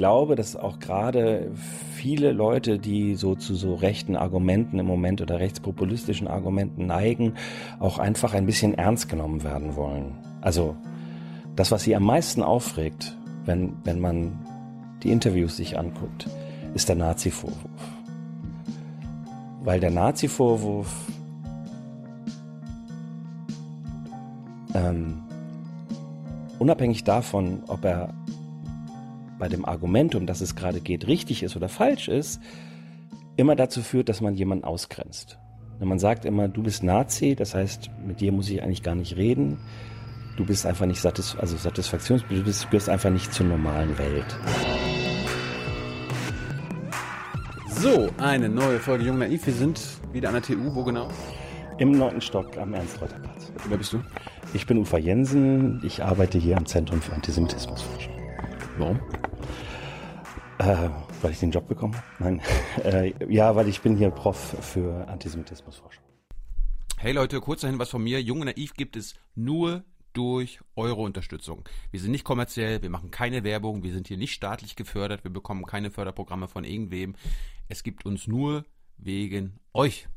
glaube, dass auch gerade viele Leute, die so zu so rechten Argumenten im Moment oder rechtspopulistischen Argumenten neigen, auch einfach ein bisschen ernst genommen werden wollen. Also das, was sie am meisten aufregt, wenn, wenn man die Interviews sich anguckt, ist der Nazi-Vorwurf. Weil der Nazi-Vorwurf ähm, unabhängig davon, ob er bei dem Argument, um das es gerade geht, richtig ist oder falsch ist, immer dazu führt, dass man jemanden ausgrenzt. Man sagt immer, du bist Nazi, das heißt, mit dir muss ich eigentlich gar nicht reden. Du bist einfach nicht satis also Satisfaktions, du bist, bist einfach nicht zur normalen Welt. So, eine neue Folge Jung Naiv. Wir sind wieder an der TU, wo genau? Im neunten Stock am Ernst-Reuter-Platz. Wer bist du? Ich bin Ufa Jensen. Ich arbeite hier am Zentrum für Antisemitismusforschung. Warum? Äh, weil ich den Job bekommen habe? Nein. Äh, ja, weil ich bin hier Prof für Antisemitismusforschung. Hey Leute, kurz dahin was von mir. Jung Naiv gibt es nur durch eure Unterstützung. Wir sind nicht kommerziell, wir machen keine Werbung, wir sind hier nicht staatlich gefördert, wir bekommen keine Förderprogramme von irgendwem. Es gibt uns nur wegen euch.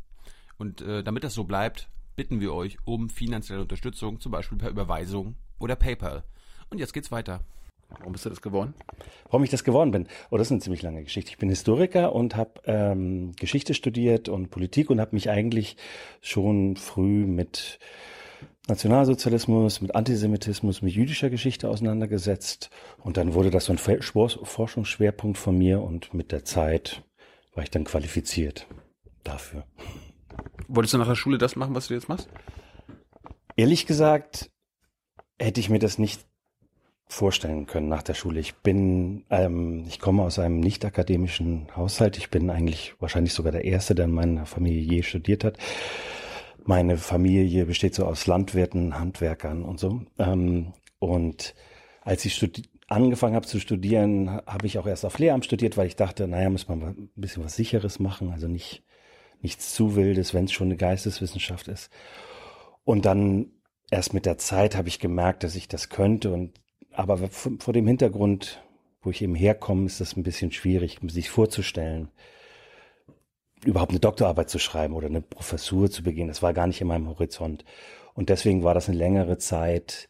Und äh, damit das so bleibt, bitten wir euch um finanzielle Unterstützung, zum Beispiel per Überweisung oder PayPal. Und jetzt geht's weiter. Warum bist du das geworden? Warum ich das geworden bin? Oh, das ist eine ziemlich lange Geschichte. Ich bin Historiker und habe ähm, Geschichte studiert und Politik und habe mich eigentlich schon früh mit Nationalsozialismus, mit Antisemitismus, mit jüdischer Geschichte auseinandergesetzt. Und dann wurde das so ein Forschungsschwerpunkt von mir und mit der Zeit war ich dann qualifiziert dafür. Wolltest du nach der Schule das machen, was du jetzt machst? Ehrlich gesagt, hätte ich mir das nicht vorstellen können nach der Schule. Ich bin, ähm, ich komme aus einem nicht akademischen Haushalt. Ich bin eigentlich wahrscheinlich sogar der Erste, der in meiner Familie je studiert hat. Meine Familie besteht so aus Landwirten, Handwerkern und so. Ähm, und als ich angefangen habe zu studieren, habe ich auch erst auf Lehramt studiert, weil ich dachte, naja, muss man ein bisschen was Sicheres machen, also nicht nichts zu wildes, wenn es schon eine Geisteswissenschaft ist. Und dann erst mit der Zeit habe ich gemerkt, dass ich das könnte und aber vor dem Hintergrund, wo ich eben herkomme, ist das ein bisschen schwierig, sich vorzustellen, überhaupt eine Doktorarbeit zu schreiben oder eine Professur zu begehen. Das war gar nicht in meinem Horizont. Und deswegen war das eine längere Zeit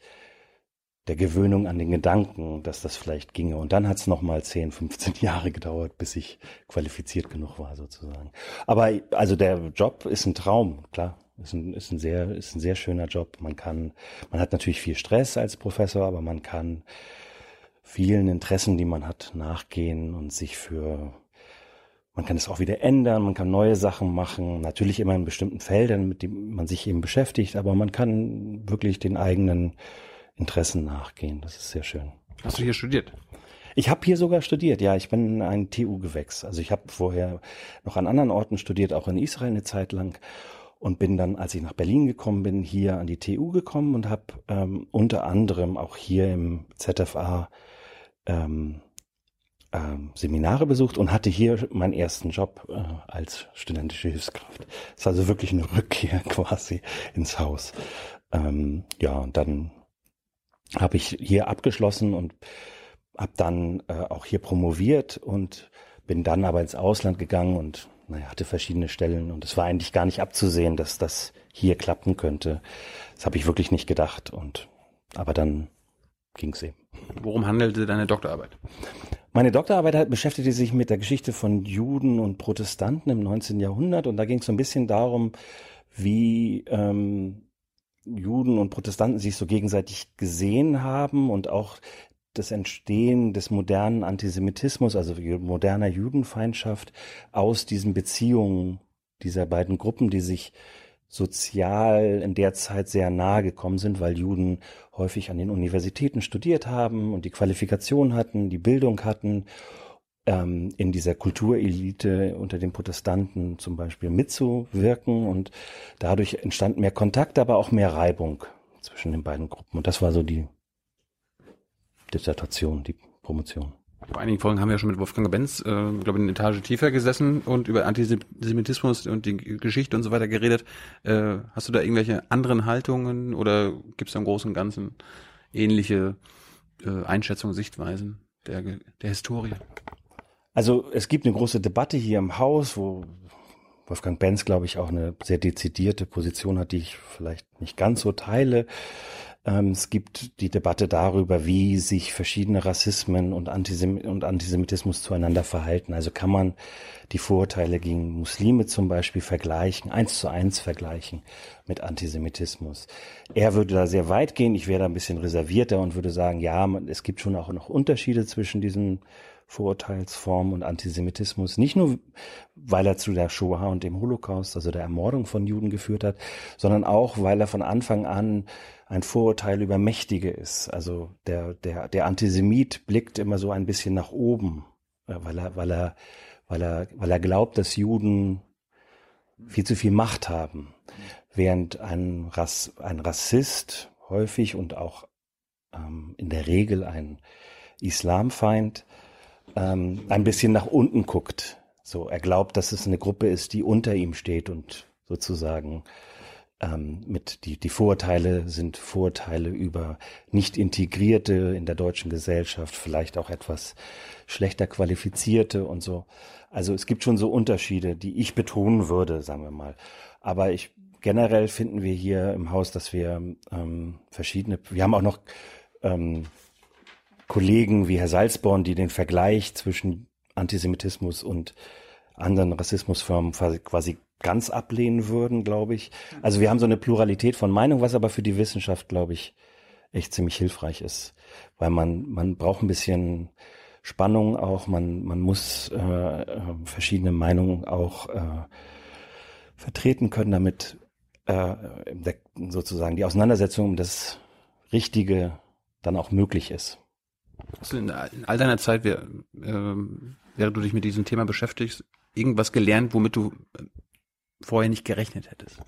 der Gewöhnung an den Gedanken, dass das vielleicht ginge. Und dann hat es nochmal 10, 15 Jahre gedauert, bis ich qualifiziert genug war, sozusagen. Aber also der Job ist ein Traum, klar. Ist ein, ist ein sehr, ist ein sehr schöner Job. Man kann, man hat natürlich viel Stress als Professor, aber man kann vielen Interessen, die man hat, nachgehen und sich für man kann es auch wieder ändern, man kann neue Sachen machen, natürlich immer in bestimmten Feldern, mit denen man sich eben beschäftigt, aber man kann wirklich den eigenen Interessen nachgehen. Das ist sehr schön. Hast du hier studiert? Ich habe hier sogar studiert, ja. Ich bin ein TU-Gewächs. Also ich habe vorher noch an anderen Orten studiert, auch in Israel eine Zeit lang und bin dann, als ich nach Berlin gekommen bin, hier an die TU gekommen und habe ähm, unter anderem auch hier im ZFA ähm, ähm, Seminare besucht und hatte hier meinen ersten Job äh, als studentische Hilfskraft. Das ist also wirklich eine Rückkehr quasi ins Haus. Ähm, ja, und dann habe ich hier abgeschlossen und habe dann äh, auch hier promoviert und bin dann aber ins Ausland gegangen und naja, hatte verschiedene Stellen und es war eigentlich gar nicht abzusehen, dass das hier klappen könnte. Das habe ich wirklich nicht gedacht und aber dann ging es eben. Worum handelte deine Doktorarbeit? Meine Doktorarbeit beschäftigte sich mit der Geschichte von Juden und Protestanten im 19. Jahrhundert und da ging es so ein bisschen darum, wie ähm, Juden und Protestanten sich so gegenseitig gesehen haben und auch das Entstehen des modernen Antisemitismus, also moderner Judenfeindschaft aus diesen Beziehungen dieser beiden Gruppen, die sich sozial in der Zeit sehr nahe gekommen sind, weil Juden häufig an den Universitäten studiert haben und die Qualifikation hatten, die Bildung hatten, ähm, in dieser Kulturelite unter den Protestanten zum Beispiel mitzuwirken und dadurch entstand mehr Kontakt, aber auch mehr Reibung zwischen den beiden Gruppen. Und das war so die Dissertation, die Promotion. Vor einigen Folgen haben wir ja schon mit Wolfgang Benz, äh, glaube ich, eine Etage tiefer gesessen und über Antisemitismus und die Geschichte und so weiter geredet. Äh, hast du da irgendwelche anderen Haltungen oder gibt es da im Großen und Ganzen ähnliche äh, Einschätzungen, Sichtweisen? der, der Historie? Also es gibt eine große Debatte hier im Haus, wo Wolfgang Benz, glaube ich, auch eine sehr dezidierte Position hat, die ich vielleicht nicht ganz so teile. Ähm, es gibt die Debatte darüber, wie sich verschiedene Rassismen und, Antisem und Antisemitismus zueinander verhalten. Also kann man die Vorurteile gegen Muslime zum Beispiel vergleichen, eins zu eins vergleichen mit Antisemitismus. Er würde da sehr weit gehen, ich wäre da ein bisschen reservierter und würde sagen, ja, es gibt schon auch noch Unterschiede zwischen diesen Vorurteilsformen und Antisemitismus. Nicht nur, weil er zu der Shoah und dem Holocaust, also der Ermordung von Juden geführt hat, sondern auch, weil er von Anfang an ein Vorurteil über Mächtige ist. Also der, der, der Antisemit blickt immer so ein bisschen nach oben, äh, weil er, weil er, weil er, weil er glaubt, dass Juden viel zu viel Macht haben. Während ein, Rass, ein Rassist häufig und auch ähm, in der Regel ein Islamfeind ähm, ein bisschen nach unten guckt. So, er glaubt, dass es eine Gruppe ist, die unter ihm steht und sozusagen ähm, mit die, die Vorurteile sind Vorurteile über nicht integrierte in der deutschen Gesellschaft, vielleicht auch etwas schlechter qualifizierte und so. Also es gibt schon so Unterschiede, die ich betonen würde, sagen wir mal. Aber ich generell finden wir hier im Haus, dass wir ähm, verschiedene, wir haben auch noch ähm, Kollegen wie Herr Salzborn, die den Vergleich zwischen Antisemitismus und anderen Rassismusformen quasi ganz ablehnen würden, glaube ich. Also wir haben so eine Pluralität von Meinung, was aber für die Wissenschaft, glaube ich, echt ziemlich hilfreich ist, weil man man braucht ein bisschen Spannung auch, man man muss äh, äh, verschiedene Meinungen auch äh, vertreten können, damit äh, sozusagen die Auseinandersetzung um das Richtige dann auch möglich ist. Du in, all deiner Zeit, wer, äh, während du dich mit diesem Thema beschäftigst, irgendwas gelernt, womit du vorher nicht gerechnet hättest?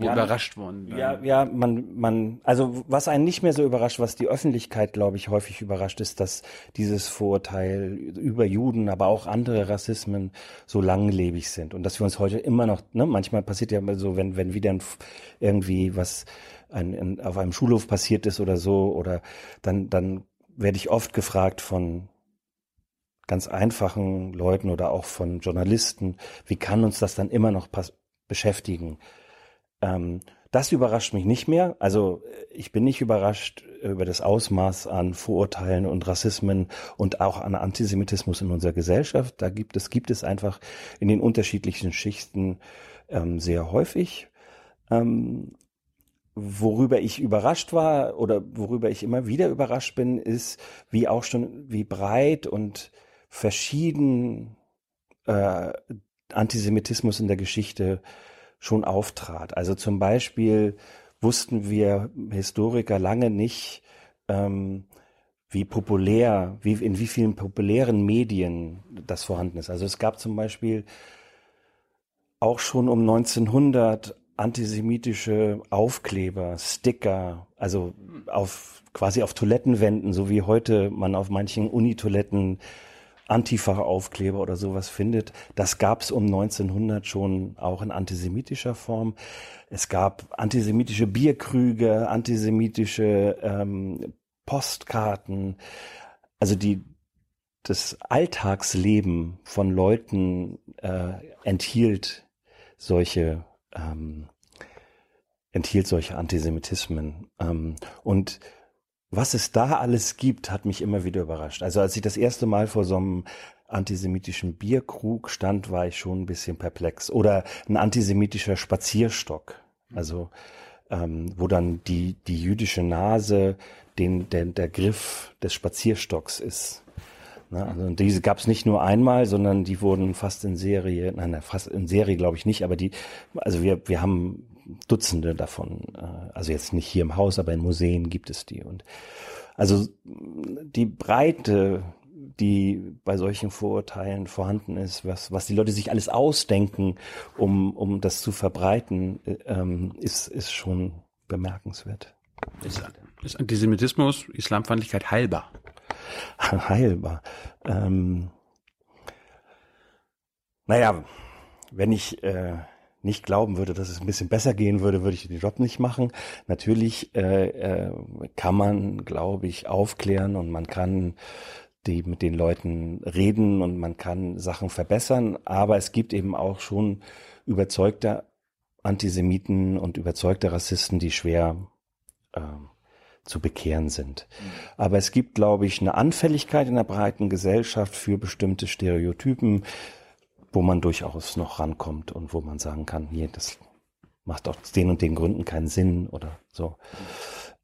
ja, überrascht worden. Ja, ja, man, man, also was einen nicht mehr so überrascht, was die Öffentlichkeit, glaube ich, häufig überrascht, ist, dass dieses Vorurteil über Juden, aber auch andere Rassismen so langlebig sind und dass wir uns heute immer noch, ne, manchmal passiert ja so, wenn, wenn wieder irgendwie was ein, in, auf einem Schulhof passiert ist oder so, oder dann, dann werde ich oft gefragt von ganz einfachen Leuten oder auch von Journalisten, wie kann uns das dann immer noch beschäftigen? Ähm, das überrascht mich nicht mehr. Also ich bin nicht überrascht über das Ausmaß an Vorurteilen und Rassismen und auch an Antisemitismus in unserer Gesellschaft. Da gibt es, gibt es einfach in den unterschiedlichen Schichten ähm, sehr häufig. Ähm, worüber ich überrascht war oder worüber ich immer wieder überrascht bin, ist, wie auch schon, wie breit und verschieden äh, Antisemitismus in der Geschichte schon auftrat. Also zum Beispiel wussten wir Historiker lange nicht, ähm, wie populär, wie, in wie vielen populären Medien das vorhanden ist. Also es gab zum Beispiel auch schon um 1900 antisemitische Aufkleber, Sticker, also auf quasi auf Toilettenwänden, so wie heute man auf manchen Unitoiletten Antifa-Aufkleber oder sowas findet. Das gab es um 1900 schon auch in antisemitischer Form. Es gab antisemitische Bierkrüge, antisemitische ähm, Postkarten. Also die das Alltagsleben von Leuten äh, enthielt solche ähm, enthielt solche Antisemitismen. Ähm, und was es da alles gibt, hat mich immer wieder überrascht. Also als ich das erste Mal vor so einem antisemitischen Bierkrug stand, war ich schon ein bisschen perplex. Oder ein antisemitischer Spazierstock. Also ähm, wo dann die, die jüdische Nase den, der, der Griff des Spazierstocks ist. Ne? Also diese gab es nicht nur einmal, sondern die wurden fast in Serie, nein, fast in Serie glaube ich nicht, aber die, also wir, wir haben Dutzende davon, äh, also jetzt nicht hier im Haus, aber in Museen gibt es die. Und also die Breite, die bei solchen Vorurteilen vorhanden ist, was, was die Leute sich alles ausdenken, um, um das zu verbreiten, ähm, ist, ist schon bemerkenswert. Ist, ist Antisemitismus, Islamfeindlichkeit heilbar? heilbar. Ähm, naja, wenn ich äh, nicht glauben würde, dass es ein bisschen besser gehen würde, würde ich den Job nicht machen. Natürlich äh, äh, kann man, glaube ich, aufklären und man kann die mit den Leuten reden und man kann Sachen verbessern, aber es gibt eben auch schon überzeugte Antisemiten und überzeugte Rassisten, die schwer äh, zu bekehren sind. Aber es gibt, glaube ich, eine Anfälligkeit in der breiten Gesellschaft für bestimmte Stereotypen, wo man durchaus noch rankommt und wo man sagen kann, hier, das macht aus den und den Gründen keinen Sinn oder so.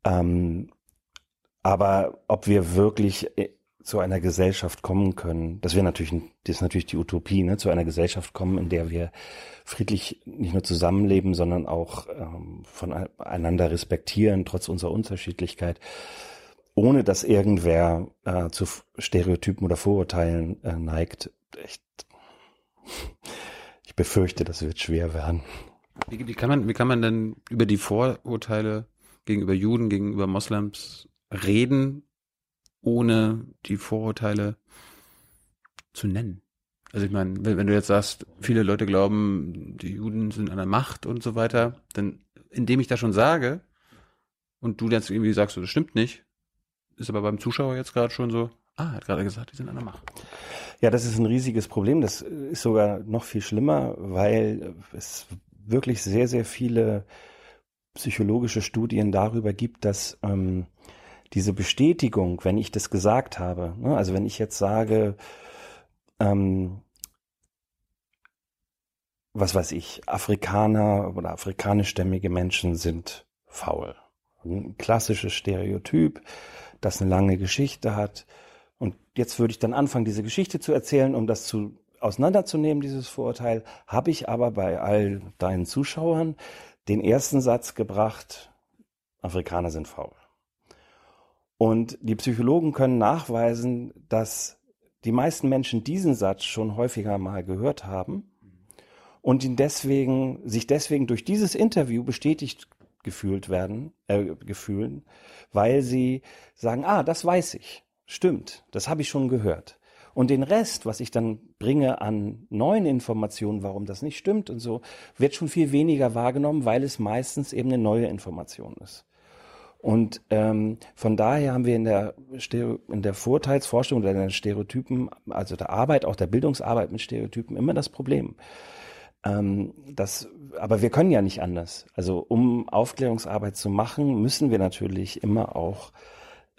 Ähm, aber ob wir wirklich äh, zu einer Gesellschaft kommen können, das wäre natürlich, das ist natürlich die Utopie, ne, zu einer Gesellschaft kommen, in der wir friedlich nicht nur zusammenleben, sondern auch ähm, voneinander respektieren, trotz unserer Unterschiedlichkeit, ohne dass irgendwer äh, zu Stereotypen oder Vorurteilen äh, neigt. Echt, ich befürchte, das wird schwer werden. Wie, wie, kann man, wie kann man denn über die Vorurteile gegenüber Juden, gegenüber Moslems reden, ohne die Vorurteile zu nennen? Also ich meine, wenn, wenn, du jetzt sagst, viele Leute glauben, die Juden sind an der Macht und so weiter, dann indem ich das schon sage und du jetzt irgendwie sagst, das stimmt nicht, ist aber beim Zuschauer jetzt gerade schon so, ah, er hat gerade gesagt, die sind an der Macht. Ja, das ist ein riesiges Problem. Das ist sogar noch viel schlimmer, weil es wirklich sehr, sehr viele psychologische Studien darüber gibt, dass ähm, diese Bestätigung, wenn ich das gesagt habe, ne, also wenn ich jetzt sage, ähm, was weiß ich, Afrikaner oder afrikanischstämmige Menschen sind faul. Ein klassisches Stereotyp, das eine lange Geschichte hat. Und jetzt würde ich dann anfangen, diese Geschichte zu erzählen, um das zu auseinanderzunehmen, dieses Vorurteil, habe ich aber bei all deinen Zuschauern den ersten Satz gebracht, Afrikaner sind faul. Und die Psychologen können nachweisen, dass die meisten Menschen diesen Satz schon häufiger mal gehört haben und ihn deswegen, sich deswegen durch dieses Interview bestätigt gefühlt werden, äh, gefühlen, weil sie sagen, ah, das weiß ich, stimmt, das habe ich schon gehört. Und den Rest, was ich dann bringe an neuen Informationen, warum das nicht stimmt und so, wird schon viel weniger wahrgenommen, weil es meistens eben eine neue Information ist. Und ähm, von daher haben wir in der, Stereo, in der Vorteilsforschung oder in den Stereotypen, also der Arbeit, auch der Bildungsarbeit mit Stereotypen, immer das Problem. Ähm, das, aber wir können ja nicht anders. Also um Aufklärungsarbeit zu machen, müssen wir natürlich immer auch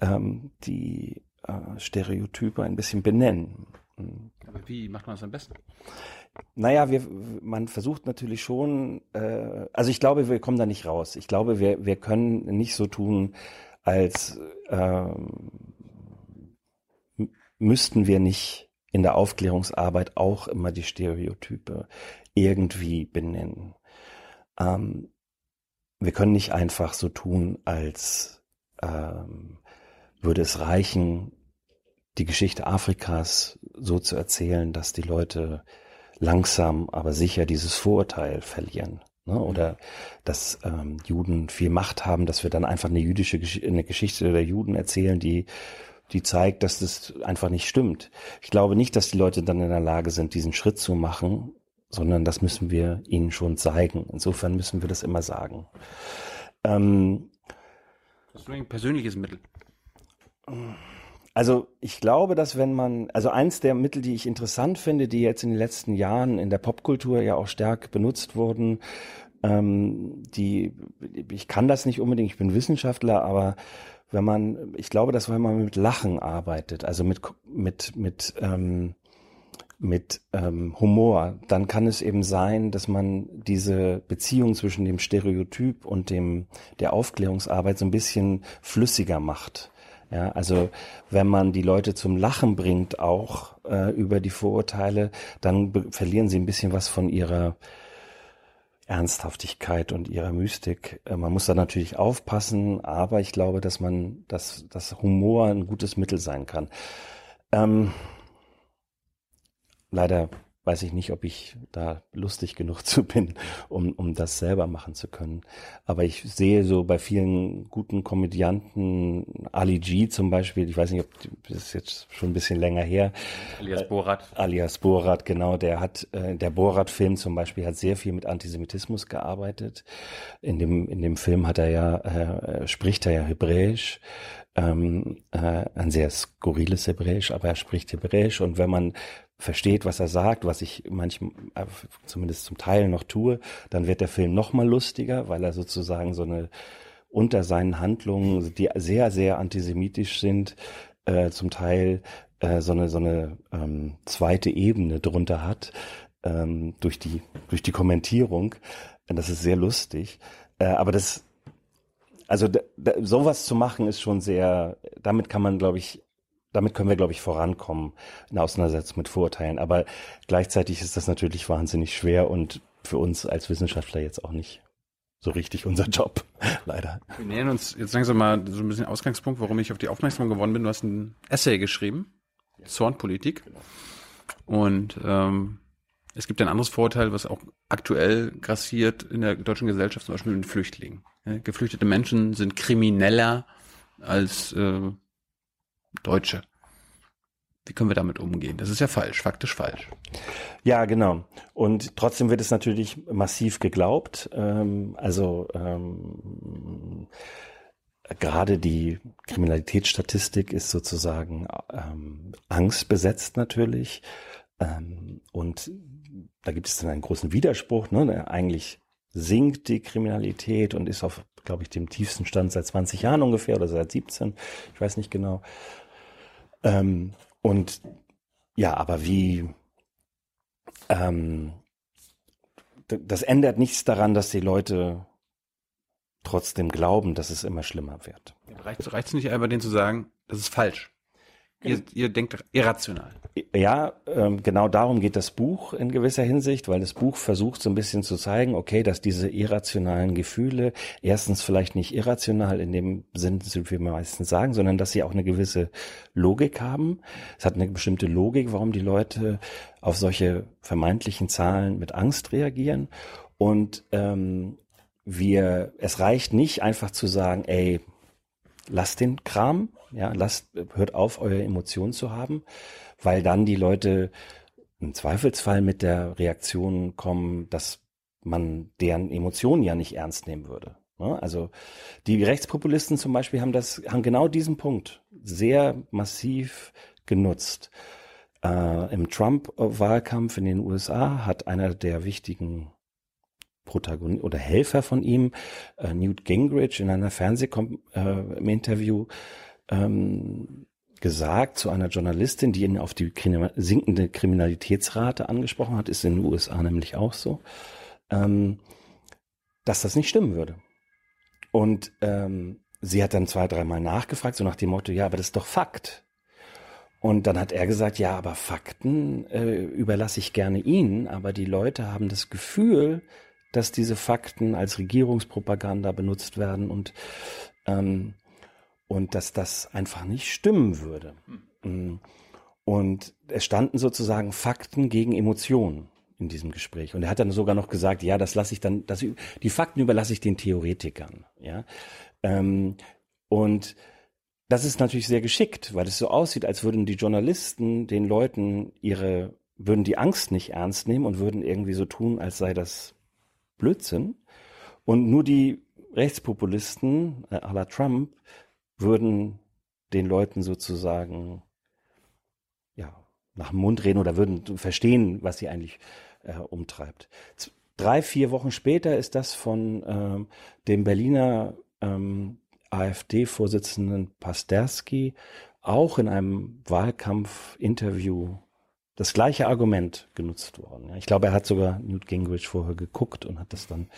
ähm, die äh, Stereotype ein bisschen benennen. Aber wie macht man das am besten? Naja, wir, man versucht natürlich schon, äh, also ich glaube, wir kommen da nicht raus. Ich glaube, wir, wir können nicht so tun, als ähm, müssten wir nicht in der Aufklärungsarbeit auch immer die Stereotype irgendwie benennen. Ähm, wir können nicht einfach so tun, als ähm, würde es reichen, die Geschichte Afrikas so zu erzählen, dass die Leute langsam, aber sicher dieses Vorurteil verlieren. Ne? Mhm. Oder dass ähm, Juden viel Macht haben, dass wir dann einfach eine jüdische eine Geschichte der Juden erzählen, die die zeigt, dass das einfach nicht stimmt. Ich glaube nicht, dass die Leute dann in der Lage sind, diesen Schritt zu machen, sondern das müssen wir ihnen schon zeigen. Insofern müssen wir das immer sagen. Ähm, das ist ein persönliches Mittel. Also ich glaube, dass wenn man, also eins der Mittel, die ich interessant finde, die jetzt in den letzten Jahren in der Popkultur ja auch stark benutzt wurden, ähm, die, ich kann das nicht unbedingt, ich bin Wissenschaftler, aber wenn man, ich glaube, dass wenn man mit Lachen arbeitet, also mit mit mit ähm, mit ähm, Humor, dann kann es eben sein, dass man diese Beziehung zwischen dem Stereotyp und dem der Aufklärungsarbeit so ein bisschen flüssiger macht. Ja, also wenn man die Leute zum Lachen bringt, auch äh, über die Vorurteile, dann verlieren sie ein bisschen was von ihrer Ernsthaftigkeit und ihrer Mystik. Äh, man muss da natürlich aufpassen, aber ich glaube, dass man, dass, dass Humor ein gutes Mittel sein kann. Ähm, leider weiß ich nicht, ob ich da lustig genug zu bin, um, um das selber machen zu können. Aber ich sehe so bei vielen guten Komödianten, Ali G zum Beispiel, ich weiß nicht, ob das ist jetzt schon ein bisschen länger her. Alias Borat. Äh, alias Borat, genau. Der hat, äh, der Borat-Film zum Beispiel hat sehr viel mit Antisemitismus gearbeitet. In dem, in dem Film hat er ja, äh, spricht er ja Hebräisch ähm, äh, ein sehr skurriles Hebräisch, aber er spricht Hebräisch und wenn man versteht, was er sagt, was ich manchmal, äh, zumindest zum Teil noch tue, dann wird der Film noch mal lustiger, weil er sozusagen so eine unter seinen Handlungen, die sehr, sehr antisemitisch sind, äh, zum Teil äh, so eine, so eine ähm, zweite Ebene drunter hat, ähm, durch die, durch die Kommentierung. Das ist sehr lustig. Äh, aber das, also da, da, sowas zu machen ist schon sehr, damit kann man, glaube ich, damit können wir, glaube ich, vorankommen in Auseinandersetzung mit Vorurteilen. Aber gleichzeitig ist das natürlich wahnsinnig schwer und für uns als Wissenschaftler jetzt auch nicht so richtig unser Job, leider. Wir nähern uns jetzt langsam mal so ein bisschen Ausgangspunkt, warum ich auf die Aufmerksamkeit gewonnen bin. Du hast ein Essay geschrieben, Zornpolitik. Und ähm, es gibt ein anderes Vorteil, was auch aktuell grassiert in der deutschen Gesellschaft, zum Beispiel mit Flüchtlingen. Geflüchtete Menschen sind krimineller als äh, Deutsche. Wie können wir damit umgehen? Das ist ja falsch, faktisch falsch. Ja, genau. Und trotzdem wird es natürlich massiv geglaubt. Ähm, also ähm, gerade die Kriminalitätsstatistik ist sozusagen ähm, angstbesetzt natürlich. Ähm, und da gibt es dann einen großen Widerspruch. Ne? Eigentlich sinkt die Kriminalität und ist auf, glaube ich, dem tiefsten Stand seit 20 Jahren ungefähr oder seit 17. Ich weiß nicht genau. Ähm, und ja, aber wie, ähm, das ändert nichts daran, dass die Leute trotzdem glauben, dass es immer schlimmer wird. Reicht es nicht einfach, denen zu sagen, das ist falsch? Ihr, ihr denkt irrational. Ja, ähm, genau darum geht das Buch in gewisser Hinsicht, weil das Buch versucht so ein bisschen zu zeigen, okay, dass diese irrationalen Gefühle erstens vielleicht nicht irrational in dem Sinn, wie wir meistens sagen, sondern dass sie auch eine gewisse Logik haben. Es hat eine bestimmte Logik, warum die Leute auf solche vermeintlichen Zahlen mit Angst reagieren. Und ähm, wir, es reicht nicht einfach zu sagen, ey, lasst den Kram, ja, lasst, hört auf, eure Emotionen zu haben, weil dann die Leute im Zweifelsfall mit der Reaktion kommen, dass man deren Emotionen ja nicht ernst nehmen würde. Ne? Also die Rechtspopulisten zum Beispiel haben das, haben genau diesen Punkt sehr massiv genutzt. Äh, Im Trump-Wahlkampf in den USA hat einer der wichtigen Protagonist oder Helfer von ihm, äh, Newt Gingrich, in einer Fernsehinterview äh, ähm, gesagt zu einer Journalistin, die ihn auf die sinkende Kriminalitätsrate angesprochen hat, ist in den USA nämlich auch so, ähm, dass das nicht stimmen würde. Und ähm, sie hat dann zwei, dreimal nachgefragt, so nach dem Motto, ja, aber das ist doch Fakt. Und dann hat er gesagt, ja, aber Fakten äh, überlasse ich gerne Ihnen, aber die Leute haben das Gefühl, dass diese Fakten als Regierungspropaganda benutzt werden und, ähm, und dass das einfach nicht stimmen würde. Mhm. Und es standen sozusagen Fakten gegen Emotionen in diesem Gespräch. Und er hat dann sogar noch gesagt, ja, das lasse ich dann, das, die Fakten überlasse ich den Theoretikern. Ja, ähm, und das ist natürlich sehr geschickt, weil es so aussieht, als würden die Journalisten den Leuten ihre, würden die Angst nicht ernst nehmen und würden irgendwie so tun, als sei das Blödsinn. Und nur die Rechtspopulisten äh, à la Trump würden den Leuten sozusagen ja, nach dem Mund reden oder würden verstehen, was sie eigentlich äh, umtreibt. Drei, vier Wochen später ist das von ähm, dem Berliner ähm, AfD-Vorsitzenden Pasterski auch in einem Wahlkampfinterview das gleiche Argument genutzt worden. Ich glaube, er hat sogar Newt Gingrich vorher geguckt und hat das dann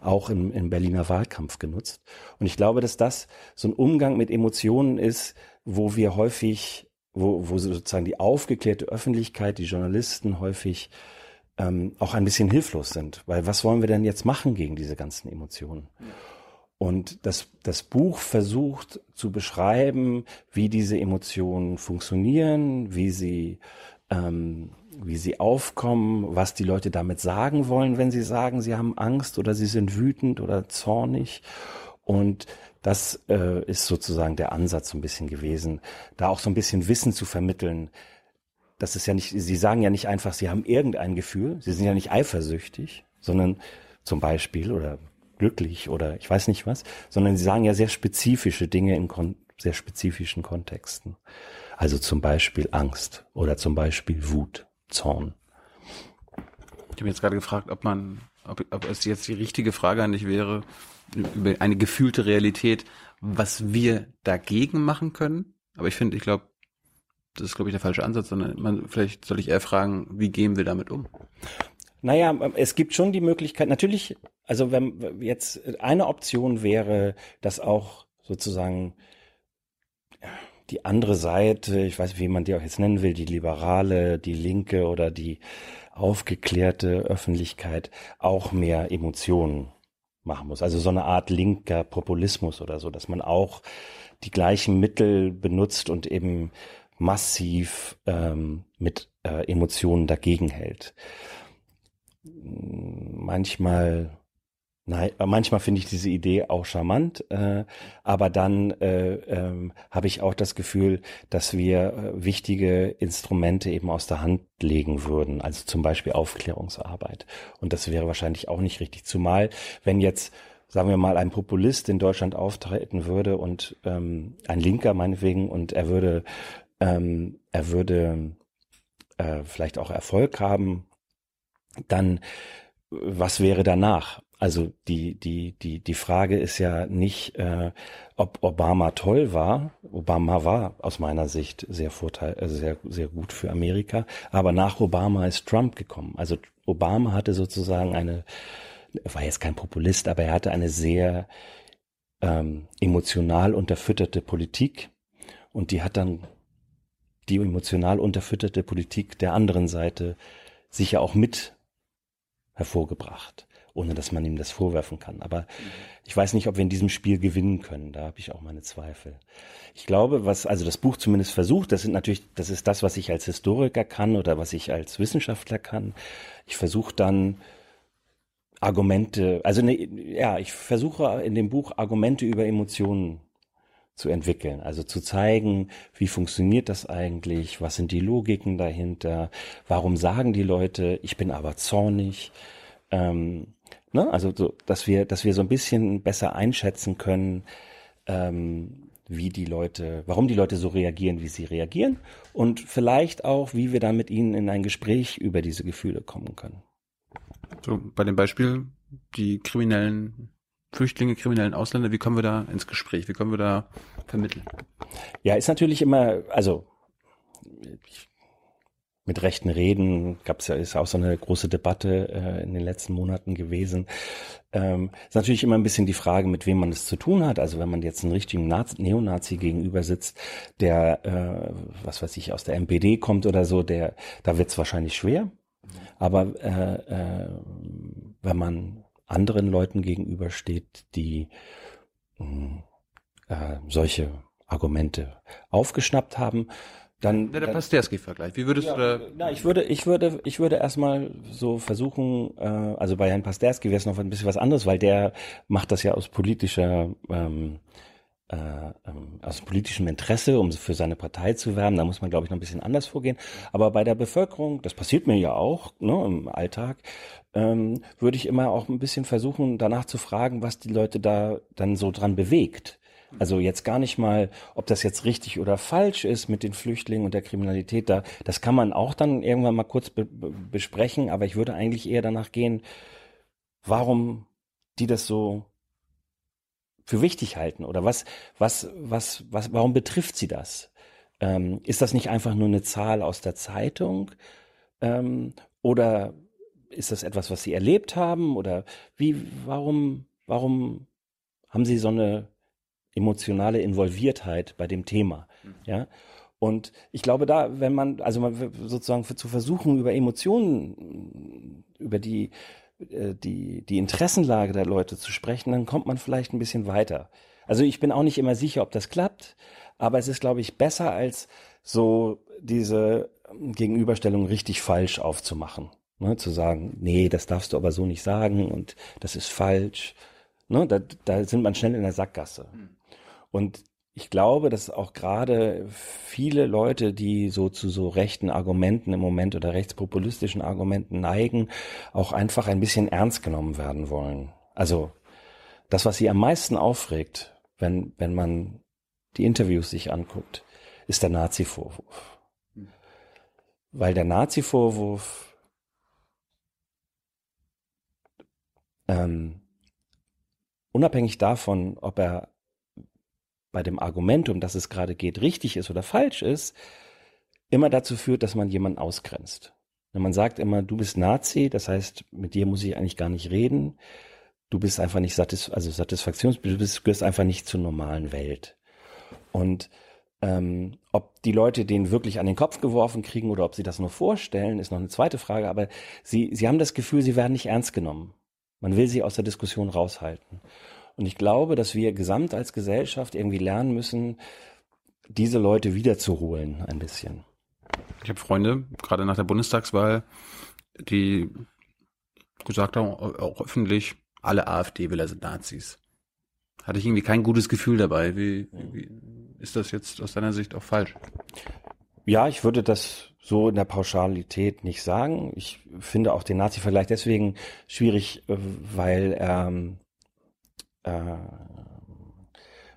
auch im, im Berliner Wahlkampf genutzt. Und ich glaube, dass das so ein Umgang mit Emotionen ist, wo wir häufig, wo, wo sozusagen die aufgeklärte Öffentlichkeit, die Journalisten häufig ähm, auch ein bisschen hilflos sind. Weil was wollen wir denn jetzt machen gegen diese ganzen Emotionen? Und das, das Buch versucht zu beschreiben, wie diese Emotionen funktionieren, wie sie ähm, wie sie aufkommen, was die Leute damit sagen wollen, wenn sie sagen, sie haben Angst oder sie sind wütend oder zornig. Und das äh, ist sozusagen der Ansatz so ein bisschen gewesen, da auch so ein bisschen Wissen zu vermitteln. Das ist ja nicht, Sie sagen ja nicht einfach, Sie haben irgendein Gefühl, Sie sind ja nicht eifersüchtig, sondern zum Beispiel oder glücklich oder ich weiß nicht was, sondern Sie sagen ja sehr spezifische Dinge in sehr spezifischen Kontexten. Also zum Beispiel Angst oder zum Beispiel Wut, Zorn. Ich habe jetzt gerade gefragt, ob man, ob, ob es jetzt die richtige Frage an dich wäre, über eine gefühlte Realität, was wir dagegen machen können. Aber ich finde, ich glaube, das ist, glaube ich, der falsche Ansatz, sondern man, vielleicht soll ich eher fragen, wie gehen wir damit um? Naja, es gibt schon die Möglichkeit, natürlich, also wenn jetzt eine Option wäre, dass auch sozusagen die andere Seite, ich weiß, wie man die auch jetzt nennen will, die liberale, die linke oder die aufgeklärte Öffentlichkeit auch mehr Emotionen machen muss. Also so eine Art linker Populismus oder so, dass man auch die gleichen Mittel benutzt und eben massiv ähm, mit äh, Emotionen dagegen hält. Manchmal Nein, manchmal finde ich diese Idee auch charmant, äh, aber dann äh, ähm, habe ich auch das Gefühl, dass wir äh, wichtige Instrumente eben aus der Hand legen würden, also zum Beispiel Aufklärungsarbeit. Und das wäre wahrscheinlich auch nicht richtig, zumal wenn jetzt sagen wir mal, ein Populist in Deutschland auftreten würde und ähm, ein Linker meinetwegen und er würde, ähm, er würde äh, vielleicht auch Erfolg haben, dann was wäre danach? Also die, die, die, die Frage ist ja nicht, äh, ob Obama toll war. Obama war aus meiner Sicht sehr vorteil, also sehr, sehr gut für Amerika. Aber nach Obama ist Trump gekommen. Also Obama hatte sozusagen eine, war jetzt kein Populist, aber er hatte eine sehr ähm, emotional unterfütterte Politik. Und die hat dann die emotional unterfütterte Politik der anderen Seite sicher auch mit hervorgebracht ohne dass man ihm das vorwerfen kann. Aber ich weiß nicht, ob wir in diesem Spiel gewinnen können. Da habe ich auch meine Zweifel. Ich glaube, was also das Buch zumindest versucht, das sind natürlich, das ist das, was ich als Historiker kann oder was ich als Wissenschaftler kann. Ich versuche dann Argumente, also ne, ja, ich versuche in dem Buch Argumente über Emotionen zu entwickeln, also zu zeigen, wie funktioniert das eigentlich, was sind die Logiken dahinter, warum sagen die Leute, ich bin aber zornig, ähm, Ne? Also so, dass wir, dass wir so ein bisschen besser einschätzen können, ähm, wie die Leute, warum die Leute so reagieren, wie sie reagieren und vielleicht auch, wie wir dann mit ihnen in ein Gespräch über diese Gefühle kommen können. So, bei dem Beispiel, die kriminellen Flüchtlinge, kriminellen Ausländer, wie kommen wir da ins Gespräch? Wie kommen wir da vermitteln? Ja, ist natürlich immer, also ich mit rechten Reden gab es ja ist auch so eine große Debatte äh, in den letzten Monaten gewesen. Ähm, ist natürlich immer ein bisschen die Frage, mit wem man es zu tun hat. Also wenn man jetzt einen richtigen Nazi, Neonazi gegenüber sitzt, der äh, was weiß ich aus der MPD kommt oder so, der da wird es wahrscheinlich schwer. Aber äh, äh, wenn man anderen Leuten gegenübersteht, die mh, äh, solche Argumente aufgeschnappt haben, dann, ja, der Pasterski-Vergleich. Wie würdest ja, du da? Na, ich würde, ich würde, ich würde erstmal so versuchen, äh, also bei Herrn Pasterski wäre es noch ein bisschen was anderes, weil der macht das ja aus politischer, ähm, äh, ähm, aus politischem Interesse, um für seine Partei zu werben. Da muss man, glaube ich, noch ein bisschen anders vorgehen. Aber bei der Bevölkerung, das passiert mir ja auch ne, im Alltag, ähm, würde ich immer auch ein bisschen versuchen, danach zu fragen, was die Leute da dann so dran bewegt. Also jetzt gar nicht mal, ob das jetzt richtig oder falsch ist mit den Flüchtlingen und der Kriminalität. Da, das kann man auch dann irgendwann mal kurz be besprechen. Aber ich würde eigentlich eher danach gehen, warum die das so für wichtig halten oder was, was, was, was, warum betrifft sie das? Ähm, ist das nicht einfach nur eine Zahl aus der Zeitung? Ähm, oder ist das etwas, was sie erlebt haben? Oder wie, warum, warum haben sie so eine emotionale Involviertheit bei dem Thema. Mhm. Ja. Und ich glaube, da, wenn man, also man sozusagen zu versuchen, über Emotionen, über die, äh, die, die Interessenlage der Leute zu sprechen, dann kommt man vielleicht ein bisschen weiter. Also ich bin auch nicht immer sicher, ob das klappt, aber es ist, glaube ich, besser als so diese Gegenüberstellung richtig falsch aufzumachen. Ne, zu sagen, nee, das darfst du aber so nicht sagen und das ist falsch. Ne, da, da sind man schnell in der Sackgasse. Und ich glaube, dass auch gerade viele Leute, die so zu so rechten Argumenten im Moment oder rechtspopulistischen Argumenten neigen, auch einfach ein bisschen ernst genommen werden wollen. Also das, was sie am meisten aufregt, wenn, wenn man die Interviews sich anguckt, ist der Nazi-Vorwurf. Weil der Nazi-Vorwurf ähm, unabhängig davon, ob er bei dem Argument, um das es gerade geht, richtig ist oder falsch ist, immer dazu führt, dass man jemanden ausgrenzt. Man sagt immer, du bist Nazi, das heißt, mit dir muss ich eigentlich gar nicht reden. Du bist einfach nicht satis also Satisfaktions, du bist, gehörst einfach nicht zur normalen Welt. Und ähm, ob die Leute den wirklich an den Kopf geworfen kriegen oder ob sie das nur vorstellen, ist noch eine zweite Frage. Aber sie, sie haben das Gefühl, sie werden nicht ernst genommen. Man will sie aus der Diskussion raushalten. Und ich glaube, dass wir gesamt als Gesellschaft irgendwie lernen müssen, diese Leute wiederzuholen ein bisschen. Ich habe Freunde, gerade nach der Bundestagswahl, die gesagt haben, auch öffentlich, alle AfD-Wähler sind Nazis. Hatte ich irgendwie kein gutes Gefühl dabei. Wie, wie ist das jetzt aus deiner Sicht auch falsch? Ja, ich würde das so in der Pauschalität nicht sagen. Ich finde auch den Nazi-Vergleich deswegen schwierig, äh, weil ähm, äh,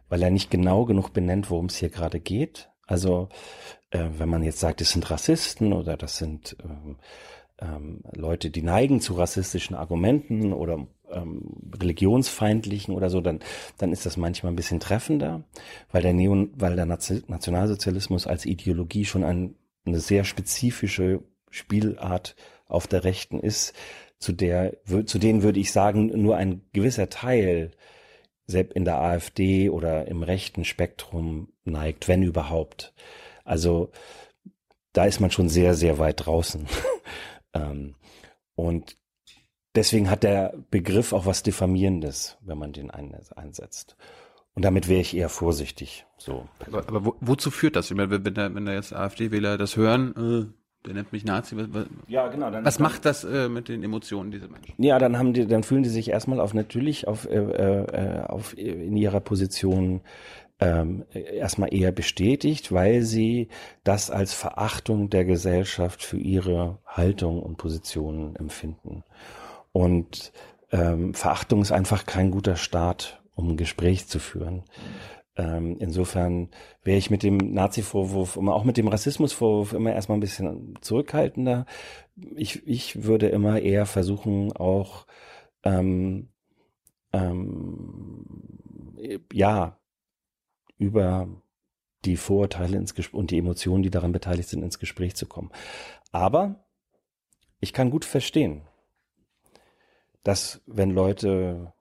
weil er nicht genau genug benennt, worum es hier gerade geht. Also äh, wenn man jetzt sagt, es sind Rassisten oder das sind ähm, ähm, Leute, die neigen zu rassistischen Argumenten oder ähm, religionsfeindlichen oder so, dann, dann ist das manchmal ein bisschen treffender, weil der, Neo, weil der Nationalsozialismus als Ideologie schon ein, eine sehr spezifische Spielart auf der Rechten ist, zu der, zu denen würde ich sagen, nur ein gewisser Teil selbst in der AfD oder im rechten Spektrum neigt, wenn überhaupt. Also da ist man schon sehr, sehr weit draußen. ähm, und deswegen hat der Begriff auch was Diffamierendes, wenn man den einsetzt. Und damit wäre ich eher vorsichtig. So. Aber, aber wo, wozu führt das? Ich meine, wenn da, wenn da jetzt AfD-Wähler das hören, äh, der nennt mich Nazi. Was, ja, genau. Was macht das äh, mit den Emotionen dieser Menschen? Ja, dann haben die, dann fühlen die sich erstmal auf natürlich auf, äh, äh, auf in ihrer Position ähm, erstmal eher bestätigt, weil sie das als Verachtung der Gesellschaft für ihre Haltung und Positionen empfinden. Und ähm, Verachtung ist einfach kein guter Start, um ein Gespräch zu führen. Ähm, insofern wäre ich mit dem Nazi-Vorwurf, auch mit dem Rassismus-Vorwurf immer erstmal ein bisschen zurückhaltender. Ich, ich würde immer eher versuchen, auch ähm, ähm, ja über die Vorurteile ins und die Emotionen, die daran beteiligt sind, ins Gespräch zu kommen. Aber ich kann gut verstehen, dass wenn Leute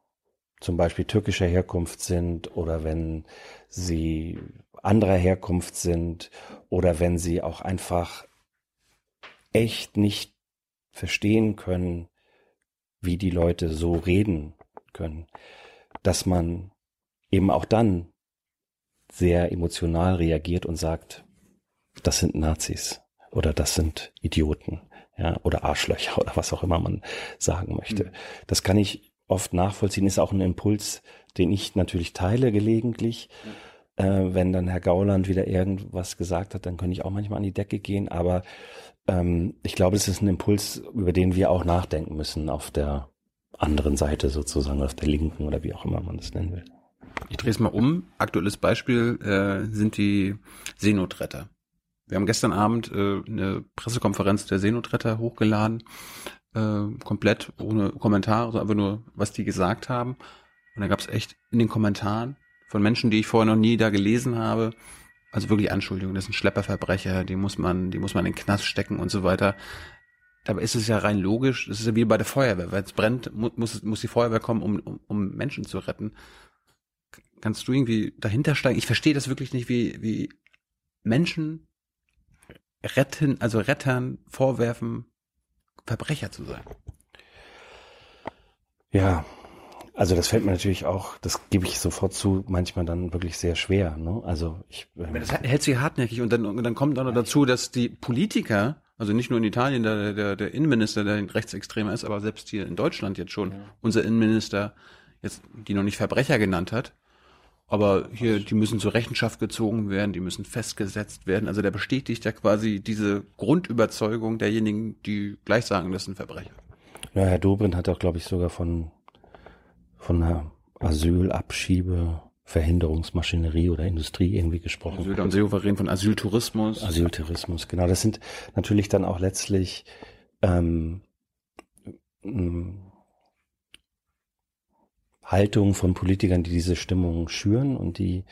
zum Beispiel türkischer Herkunft sind oder wenn sie anderer Herkunft sind oder wenn sie auch einfach echt nicht verstehen können, wie die Leute so reden können, dass man eben auch dann sehr emotional reagiert und sagt, das sind Nazis oder das sind Idioten, ja, oder Arschlöcher oder was auch immer man sagen möchte. Mhm. Das kann ich oft nachvollziehen, ist auch ein Impuls, den ich natürlich teile gelegentlich. Äh, wenn dann Herr Gauland wieder irgendwas gesagt hat, dann könnte ich auch manchmal an die Decke gehen. Aber ähm, ich glaube, es ist ein Impuls, über den wir auch nachdenken müssen auf der anderen Seite sozusagen, auf der linken oder wie auch immer man das nennen will. Ich drehe es mal um. Aktuelles Beispiel äh, sind die Seenotretter. Wir haben gestern Abend äh, eine Pressekonferenz der Seenotretter hochgeladen äh, komplett ohne Kommentare, so einfach nur, was die gesagt haben. Und da gab es echt in den Kommentaren von Menschen, die ich vorher noch nie da gelesen habe, also wirklich Anschuldigungen, das sind Schlepperverbrecher, die muss man, die muss man in den Knast stecken und so weiter. Dabei ist es ja rein logisch, das ist ja wie bei der Feuerwehr, weil es brennt, muss, muss die Feuerwehr kommen, um, um, um Menschen zu retten. Kannst du irgendwie dahinter steigen? Ich verstehe das wirklich nicht, wie, wie Menschen retten, also Rettern vorwerfen, Verbrecher zu sein. Ja, Also das fällt mir natürlich auch, das gebe ich sofort zu, manchmal dann wirklich sehr schwer. Ne? Also ich. Ähm, das hält sie hartnäckig und dann, und dann kommt auch noch dazu, dass die Politiker, also nicht nur in Italien der, der, der Innenminister, der ein Rechtsextremer ist, aber selbst hier in Deutschland jetzt schon, ja. unser Innenminister, jetzt die noch nicht Verbrecher genannt hat, aber hier, die müssen zur Rechenschaft gezogen werden, die müssen festgesetzt werden. Also der bestätigt ja quasi diese Grundüberzeugung derjenigen, die gleich sagen, das sind Verbrecher. Ja, Herr Dobrin hat auch, glaube ich, sogar von von einer Asylabschiebe, Verhinderungsmaschinerie oder Industrie irgendwie gesprochen. Asyl und Souverän von Asyltourismus. Asyltourismus, genau. Das sind natürlich dann auch letztlich ähm, Haltungen von Politikern, die diese Stimmung schüren und die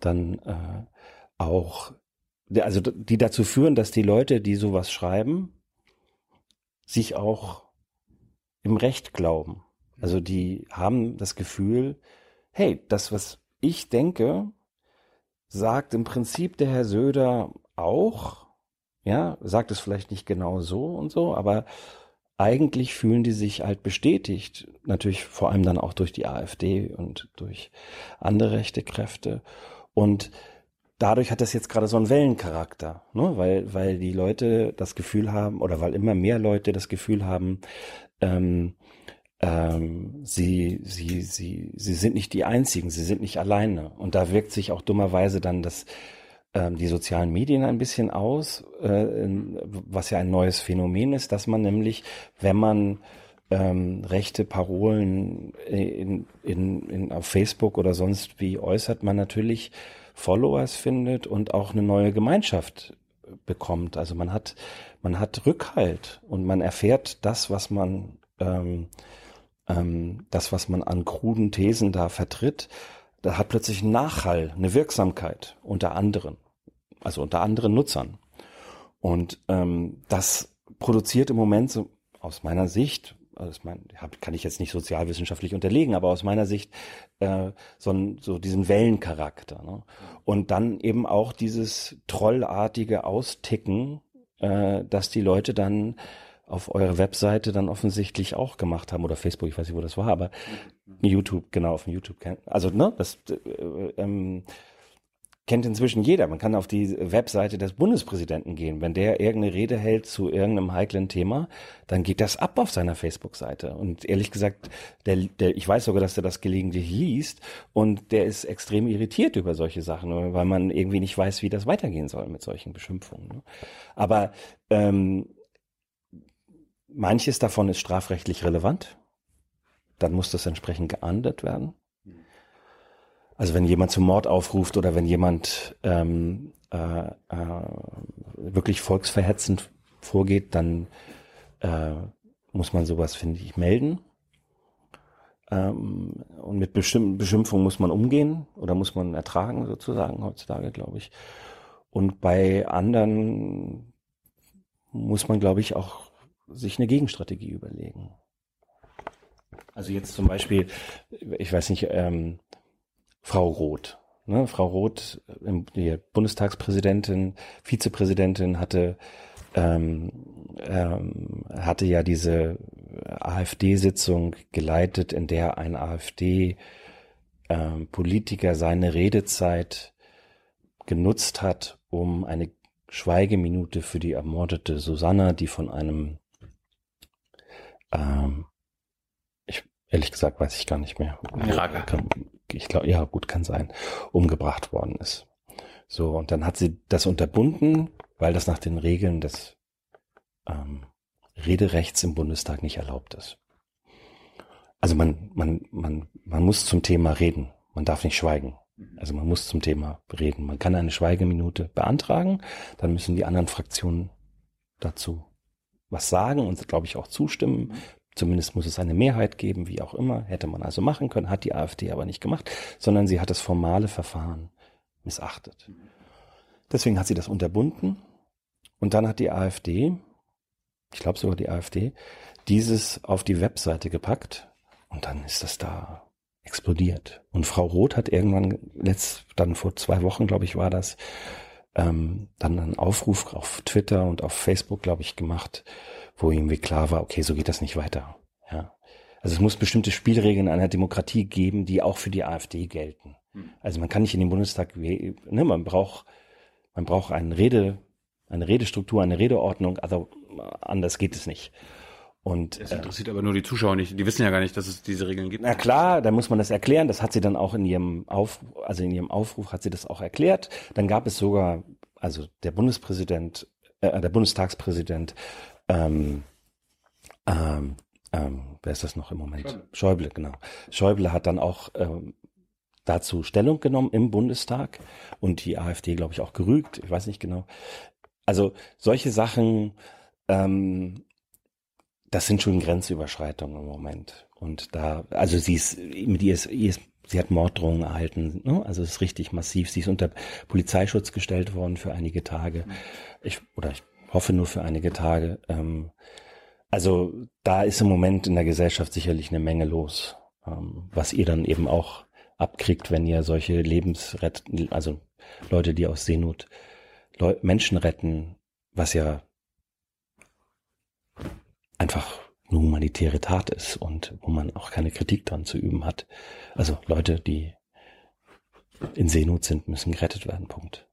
dann äh, auch, also die dazu führen, dass die Leute, die sowas schreiben, sich auch im Recht glauben. Also die haben das Gefühl, hey, das, was ich denke, sagt im Prinzip der Herr Söder auch, ja, sagt es vielleicht nicht genau so und so, aber eigentlich fühlen die sich halt bestätigt, natürlich vor allem dann auch durch die AfD und durch andere rechte Kräfte. Und dadurch hat das jetzt gerade so einen Wellencharakter, ne? weil, weil die Leute das Gefühl haben, oder weil immer mehr Leute das Gefühl haben, ähm, ähm, sie, sie, sie, sie sind nicht die Einzigen, sie sind nicht alleine. Und da wirkt sich auch dummerweise dann das, die sozialen Medien ein bisschen aus, äh, was ja ein neues Phänomen ist, dass man nämlich, wenn man ähm, rechte Parolen in, in, in, auf Facebook oder sonst wie äußert, man natürlich Followers findet und auch eine neue Gemeinschaft bekommt. Also man hat, man hat Rückhalt und man erfährt das, was man ähm, ähm, das, was man an kruden Thesen da vertritt, da hat plötzlich einen Nachhall, eine Wirksamkeit unter anderen, also unter anderen Nutzern. Und ähm, das produziert im Moment so aus meiner Sicht, also mein, kann ich jetzt nicht sozialwissenschaftlich unterlegen, aber aus meiner Sicht äh, so, so diesen Wellencharakter. Ne? Und dann eben auch dieses trollartige Austicken, äh, dass die Leute dann auf eurer Webseite dann offensichtlich auch gemacht haben oder Facebook, ich weiß nicht, wo das war, aber YouTube, genau, auf dem YouTube. Also, ne, das äh, ähm, kennt inzwischen jeder. Man kann auf die Webseite des Bundespräsidenten gehen. Wenn der irgendeine Rede hält zu irgendeinem heiklen Thema, dann geht das ab auf seiner Facebook-Seite. Und ehrlich gesagt, der, der, ich weiß sogar, dass er das gelegentlich liest und der ist extrem irritiert über solche Sachen, weil man irgendwie nicht weiß, wie das weitergehen soll mit solchen Beschimpfungen. Ne? Aber ähm, Manches davon ist strafrechtlich relevant. Dann muss das entsprechend geahndet werden. Also wenn jemand zum Mord aufruft oder wenn jemand ähm, äh, äh, wirklich volksverhetzend vorgeht, dann äh, muss man sowas, finde ich, melden. Ähm, und mit bestimmten Beschimpfungen muss man umgehen oder muss man ertragen, sozusagen, heutzutage, glaube ich. Und bei anderen muss man, glaube ich, auch sich eine Gegenstrategie überlegen. Also jetzt zum Beispiel, ich weiß nicht, ähm, Frau Roth. Ne? Frau Roth, die Bundestagspräsidentin, Vizepräsidentin, hatte ähm, ähm, hatte ja diese AfD-Sitzung geleitet, in der ein AfD-Politiker seine Redezeit genutzt hat, um eine Schweigeminute für die ermordete Susanna, die von einem ähm, ich, ehrlich gesagt weiß ich gar nicht mehr. Iraker. Ich glaube, ja, gut, kann sein. Umgebracht worden ist. So, und dann hat sie das unterbunden, weil das nach den Regeln des ähm, Rederechts im Bundestag nicht erlaubt ist. Also man, man, man, man muss zum Thema reden. Man darf nicht schweigen. Also man muss zum Thema reden. Man kann eine Schweigeminute beantragen, dann müssen die anderen Fraktionen dazu was sagen und, glaube ich, auch zustimmen. Zumindest muss es eine Mehrheit geben, wie auch immer. Hätte man also machen können, hat die AfD aber nicht gemacht, sondern sie hat das formale Verfahren missachtet. Deswegen hat sie das unterbunden. Und dann hat die AfD, ich glaube sogar die AfD, dieses auf die Webseite gepackt und dann ist das da explodiert. Und Frau Roth hat irgendwann, letzt, dann vor zwei Wochen, glaube ich, war das, ähm, dann einen Aufruf auf Twitter und auf Facebook, glaube ich, gemacht, wo irgendwie klar war, okay, so geht das nicht weiter. Ja. Also es muss bestimmte Spielregeln einer Demokratie geben, die auch für die AfD gelten. Hm. Also man kann nicht in den Bundestag, ne, man braucht, man braucht eine Rede, eine Redestruktur, eine Redeordnung, also anders geht es nicht. Und, das interessiert äh, aber nur die Zuschauer nicht. Die wissen ja gar nicht, dass es diese Regeln gibt. Na klar, da muss man das erklären. Das hat sie dann auch in ihrem Aufruf, also in ihrem Aufruf hat sie das auch erklärt. Dann gab es sogar, also der Bundespräsident, äh, der Bundestagspräsident, ähm, ähm, ähm, wer ist das noch im Moment? Schäuble, Schäuble genau. Schäuble hat dann auch ähm, dazu Stellung genommen im Bundestag und die AfD, glaube ich, auch gerügt. Ich weiß nicht genau. Also solche Sachen, ähm, das sind schon Grenzüberschreitungen im Moment. Und da, also sie ist, mit ihr ist, ihr ist sie hat Morddrohungen erhalten, ne? also es ist richtig massiv. Sie ist unter Polizeischutz gestellt worden für einige Tage. Ich, oder ich hoffe nur für einige Tage. Ähm, also da ist im Moment in der Gesellschaft sicherlich eine Menge los, ähm, was ihr dann eben auch abkriegt, wenn ihr solche Lebensrett, also Leute, die aus Seenot Leu Menschen retten, was ja einfach eine humanitäre Tat ist und wo man auch keine Kritik dran zu üben hat. Also Leute, die in Seenot sind, müssen gerettet werden. Punkt.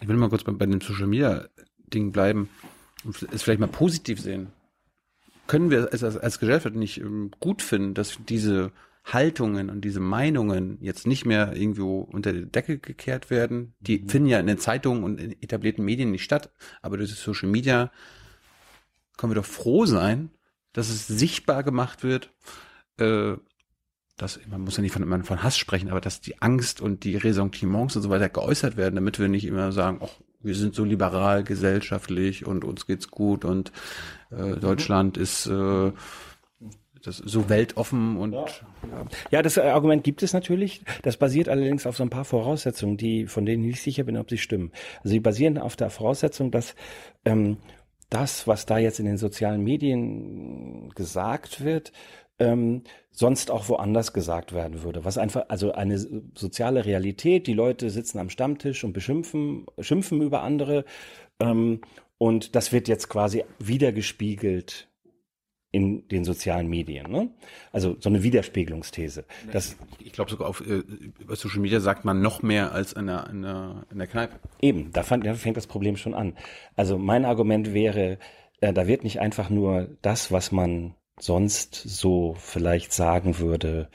Ich will mal kurz bei, bei dem Social Media Ding bleiben und es vielleicht mal positiv sehen. Können wir es als, als Gesellschaft nicht ähm, gut finden, dass diese Haltungen und diese Meinungen jetzt nicht mehr irgendwo unter die Decke gekehrt werden? Die mhm. finden ja in den Zeitungen und in etablierten Medien nicht statt, aber durch Social Media können wir doch froh sein, dass es sichtbar gemacht wird, äh, dass, man muss ja nicht von, von Hass sprechen, aber dass die Angst und die Ressentiments und so weiter geäußert werden, damit wir nicht immer sagen, ach, wir sind so liberal gesellschaftlich und uns geht's gut und äh, Deutschland ist äh, das so weltoffen und ja. ja. das Argument gibt es natürlich. Das basiert allerdings auf so ein paar Voraussetzungen, die von denen ich nicht sicher bin, ob sie stimmen. Also sie basieren auf der Voraussetzung, dass ähm, das, was da jetzt in den sozialen Medien gesagt wird, ähm, sonst auch woanders gesagt werden würde. Was einfach, also eine soziale Realität, die Leute sitzen am Stammtisch und beschimpfen, schimpfen über andere. Ähm, und das wird jetzt quasi wiedergespiegelt in den sozialen Medien. Ne? Also so eine Widerspiegelungsthese. Das, ich glaube sogar auf äh, Social Media sagt man noch mehr als in der, in der, in der Kneipe. Eben, da, fand, da fängt das Problem schon an. Also mein Argument wäre, äh, da wird nicht einfach nur das, was man sonst so vielleicht sagen würde,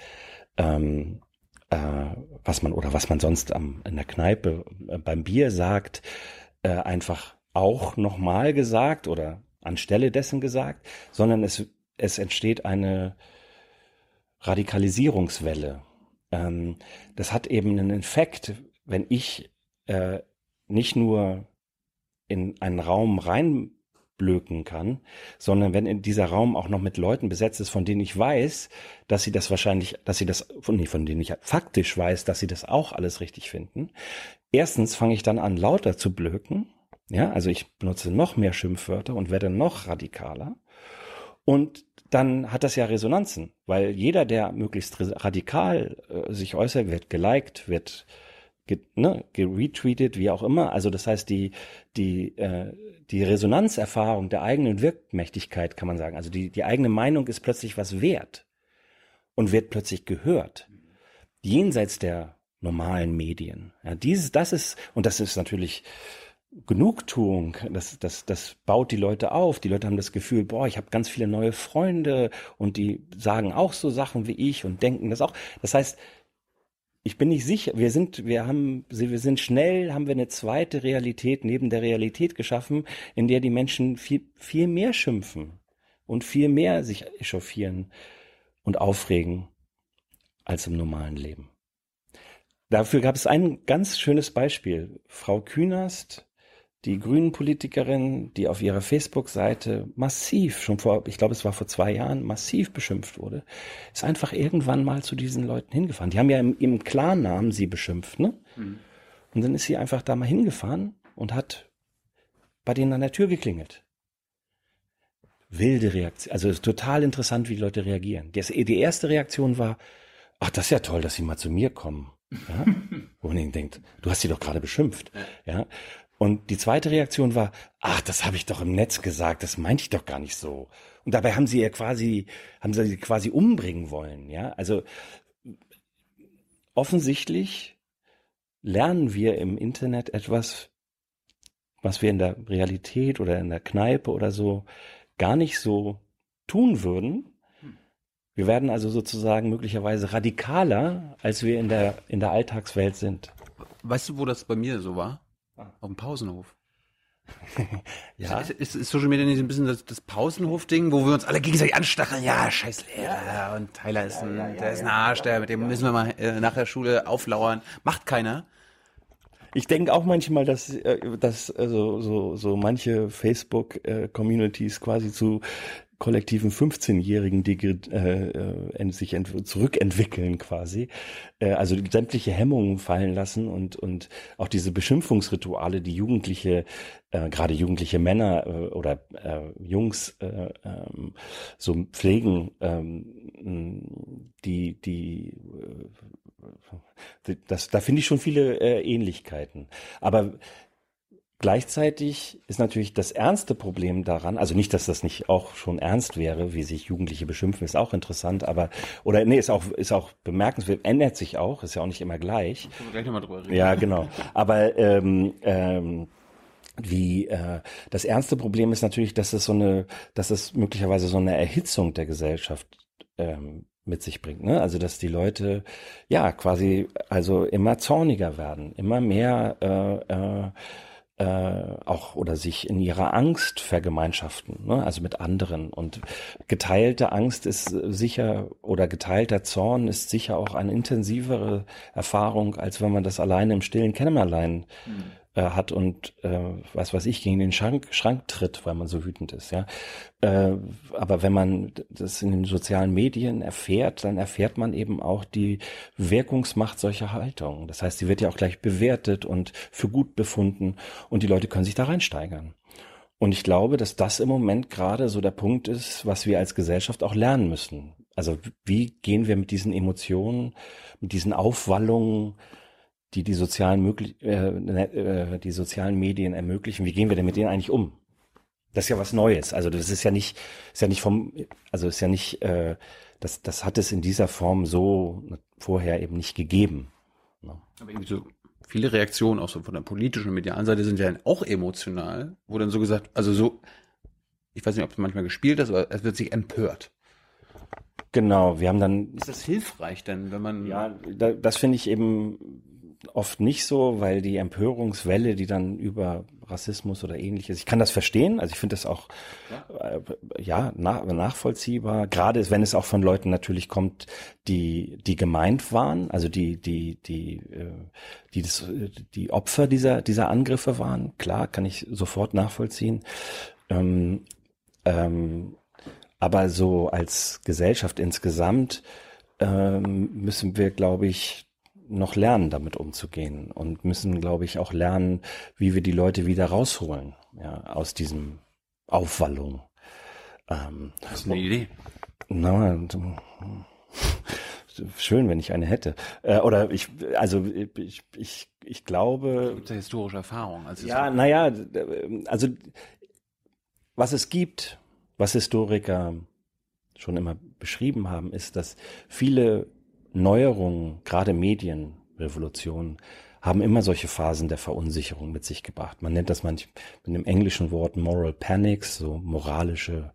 ähm, äh, was man oder was man sonst am, in der Kneipe äh, beim Bier sagt, äh, einfach auch nochmal gesagt oder anstelle dessen gesagt, sondern es, es entsteht eine Radikalisierungswelle. Ähm, das hat eben einen Effekt, wenn ich äh, nicht nur in einen Raum reinblöken kann, sondern wenn in dieser Raum auch noch mit Leuten besetzt ist, von denen ich weiß, dass sie das wahrscheinlich, dass sie das, von, nee, von denen ich faktisch weiß, dass sie das auch alles richtig finden. Erstens fange ich dann an, lauter zu blöken ja, also ich benutze noch mehr Schimpfwörter und werde noch radikaler. Und dann hat das ja Resonanzen, weil jeder, der möglichst radikal äh, sich äußert, wird geliked, wird ge, ne, geretweetet, wie auch immer. Also das heißt, die, die, äh, die Resonanzerfahrung der eigenen Wirkmächtigkeit, kann man sagen. Also die, die eigene Meinung ist plötzlich was wert und wird plötzlich gehört. Jenseits der normalen Medien. Ja, dieses, das ist, und das ist natürlich Genugtuung, das, das, das baut die Leute auf. Die Leute haben das Gefühl, boah, ich habe ganz viele neue Freunde und die sagen auch so Sachen wie ich und denken das auch. Das heißt, ich bin nicht sicher, wir sind, wir haben, wir sind schnell, haben wir eine zweite Realität neben der Realität geschaffen, in der die Menschen viel, viel mehr schimpfen und viel mehr sich echauffieren und aufregen als im normalen Leben. Dafür gab es ein ganz schönes Beispiel. Frau Künast die Grünen-Politikerin, die auf ihrer Facebook-Seite massiv, schon vor, ich glaube, es war vor zwei Jahren, massiv beschimpft wurde, ist einfach irgendwann mal zu diesen Leuten hingefahren. Die haben ja im, im Klarnamen sie beschimpft, ne? Mhm. Und dann ist sie einfach da mal hingefahren und hat bei denen an der Tür geklingelt. Wilde Reaktion. Also es ist total interessant, wie die Leute reagieren. Die erste Reaktion war, ach, das ist ja toll, dass sie mal zu mir kommen. Ja? Wo man denkt, du hast sie doch gerade beschimpft. Ja? Und die zweite Reaktion war, ach, das habe ich doch im Netz gesagt, das meinte ich doch gar nicht so. Und dabei haben sie ja quasi, haben sie quasi umbringen wollen, ja. Also offensichtlich lernen wir im Internet etwas, was wir in der Realität oder in der Kneipe oder so gar nicht so tun würden. Wir werden also sozusagen möglicherweise radikaler, als wir in der, in der Alltagswelt sind. Weißt du, wo das bei mir so war? Ah. Auf dem Pausenhof. ja. Ist, ist, ist, Social Media nicht ein bisschen das, das Pausenhof-Ding, wo wir uns alle gegenseitig anstacheln? Ja, scheiß Lehrer und Tyler ist ein, ja, ja, ja, der ist ein Arsch, der, mit dem müssen wir mal äh, nach der Schule auflauern. Macht keiner. Ich denke auch manchmal, dass, äh, dass also, so, so manche Facebook-Communities äh, quasi zu kollektiven 15-Jährigen, die äh, äh, sich zurückentwickeln quasi, äh, also sämtliche Hemmungen fallen lassen und und auch diese Beschimpfungsrituale, die Jugendliche, äh, gerade jugendliche Männer äh, oder äh, Jungs äh, ähm, so pflegen, ähm, die die äh, das, da finde ich schon viele äh, Ähnlichkeiten. Aber Gleichzeitig ist natürlich das ernste Problem daran, also nicht, dass das nicht auch schon ernst wäre, wie sich Jugendliche beschimpfen, ist auch interessant, aber, oder nee, ist auch, ist auch bemerkenswert, ändert sich auch, ist ja auch nicht immer gleich. Können wir gleich nochmal drüber reden. Ja, genau. Aber ähm, ähm, wie äh, das ernste Problem ist natürlich, dass es so eine, dass es möglicherweise so eine Erhitzung der Gesellschaft ähm, mit sich bringt. Ne? Also dass die Leute ja quasi also immer zorniger werden, immer mehr äh, äh, äh, auch oder sich in ihrer Angst vergemeinschaften, ne? also mit anderen. Und geteilte Angst ist sicher oder geteilter Zorn ist sicher auch eine intensivere Erfahrung, als wenn man das alleine im stillen Kämmerlein mhm äh, hat und äh, was weiß ich gegen den Schrank, Schrank tritt, weil man so wütend ist, ja. Äh, aber wenn man das in den sozialen Medien erfährt, dann erfährt man eben auch die Wirkungsmacht solcher Haltungen. Das heißt, sie wird ja auch gleich bewertet und für gut befunden und die Leute können sich da reinsteigern. Und ich glaube, dass das im Moment gerade so der Punkt ist, was wir als Gesellschaft auch lernen müssen. Also wie gehen wir mit diesen Emotionen, mit diesen Aufwallungen, die die sozialen, möglich äh, ne, äh, die sozialen Medien ermöglichen. Wie gehen wir denn mit denen eigentlich um? Das ist ja was Neues. Also das ist ja nicht, ist ja nicht vom, also ist ja nicht, äh, das, das hat es in dieser Form so vorher eben nicht gegeben. Ne? Aber irgendwie so viele Reaktionen auch so von der politischen und medialen Seite sind ja auch emotional, wo dann so gesagt, also so, ich weiß nicht, ob es manchmal gespielt ist, aber es wird sich empört. Genau, wir haben dann. Ist das hilfreich denn, wenn man. Ja, da, das finde ich eben oft nicht so, weil die Empörungswelle, die dann über Rassismus oder ähnliches, ich kann das verstehen, also ich finde das auch ja, äh, ja nach, nachvollziehbar, gerade wenn es auch von Leuten natürlich kommt, die die gemeint waren, also die die die äh, die das, die Opfer dieser dieser Angriffe waren, klar, kann ich sofort nachvollziehen. Ähm, ähm, aber so als Gesellschaft insgesamt ähm, müssen wir, glaube ich, noch lernen, damit umzugehen und müssen, glaube ich, auch lernen, wie wir die Leute wieder rausholen, ja, aus diesem Aufwallung. Ähm, das ist eine Idee. Na, schön, wenn ich eine hätte. Äh, oder ich, also ich, ich, ich glaube. Gibt ja historische Erfahrung. Also ja, naja, also was es gibt, was Historiker schon immer beschrieben haben, ist, dass viele Neuerungen, gerade Medienrevolutionen, haben immer solche Phasen der Verunsicherung mit sich gebracht. Man nennt das manchmal mit dem englischen Wort Moral Panics, so moralische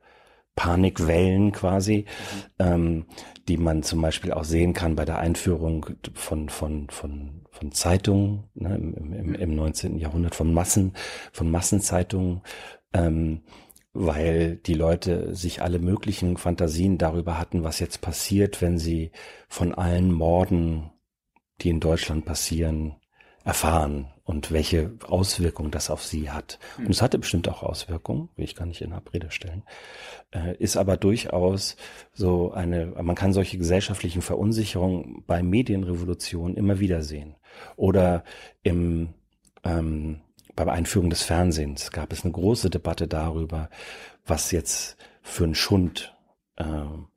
Panikwellen quasi, mhm. ähm, die man zum Beispiel auch sehen kann bei der Einführung von, von, von, von Zeitungen ne, im, im, im 19. Jahrhundert, von Massen, von Massenzeitungen. Ähm, weil die Leute sich alle möglichen Fantasien darüber hatten, was jetzt passiert, wenn sie von allen Morden, die in Deutschland passieren, erfahren und welche Auswirkungen das auf sie hat. Hm. Und es hatte bestimmt auch Auswirkungen, will ich gar nicht in Abrede stellen, äh, ist aber durchaus so eine, man kann solche gesellschaftlichen Verunsicherungen bei Medienrevolutionen immer wieder sehen. Oder im ähm, bei der Einführung des Fernsehens gab es eine große Debatte darüber, was jetzt für ein Schund ähm,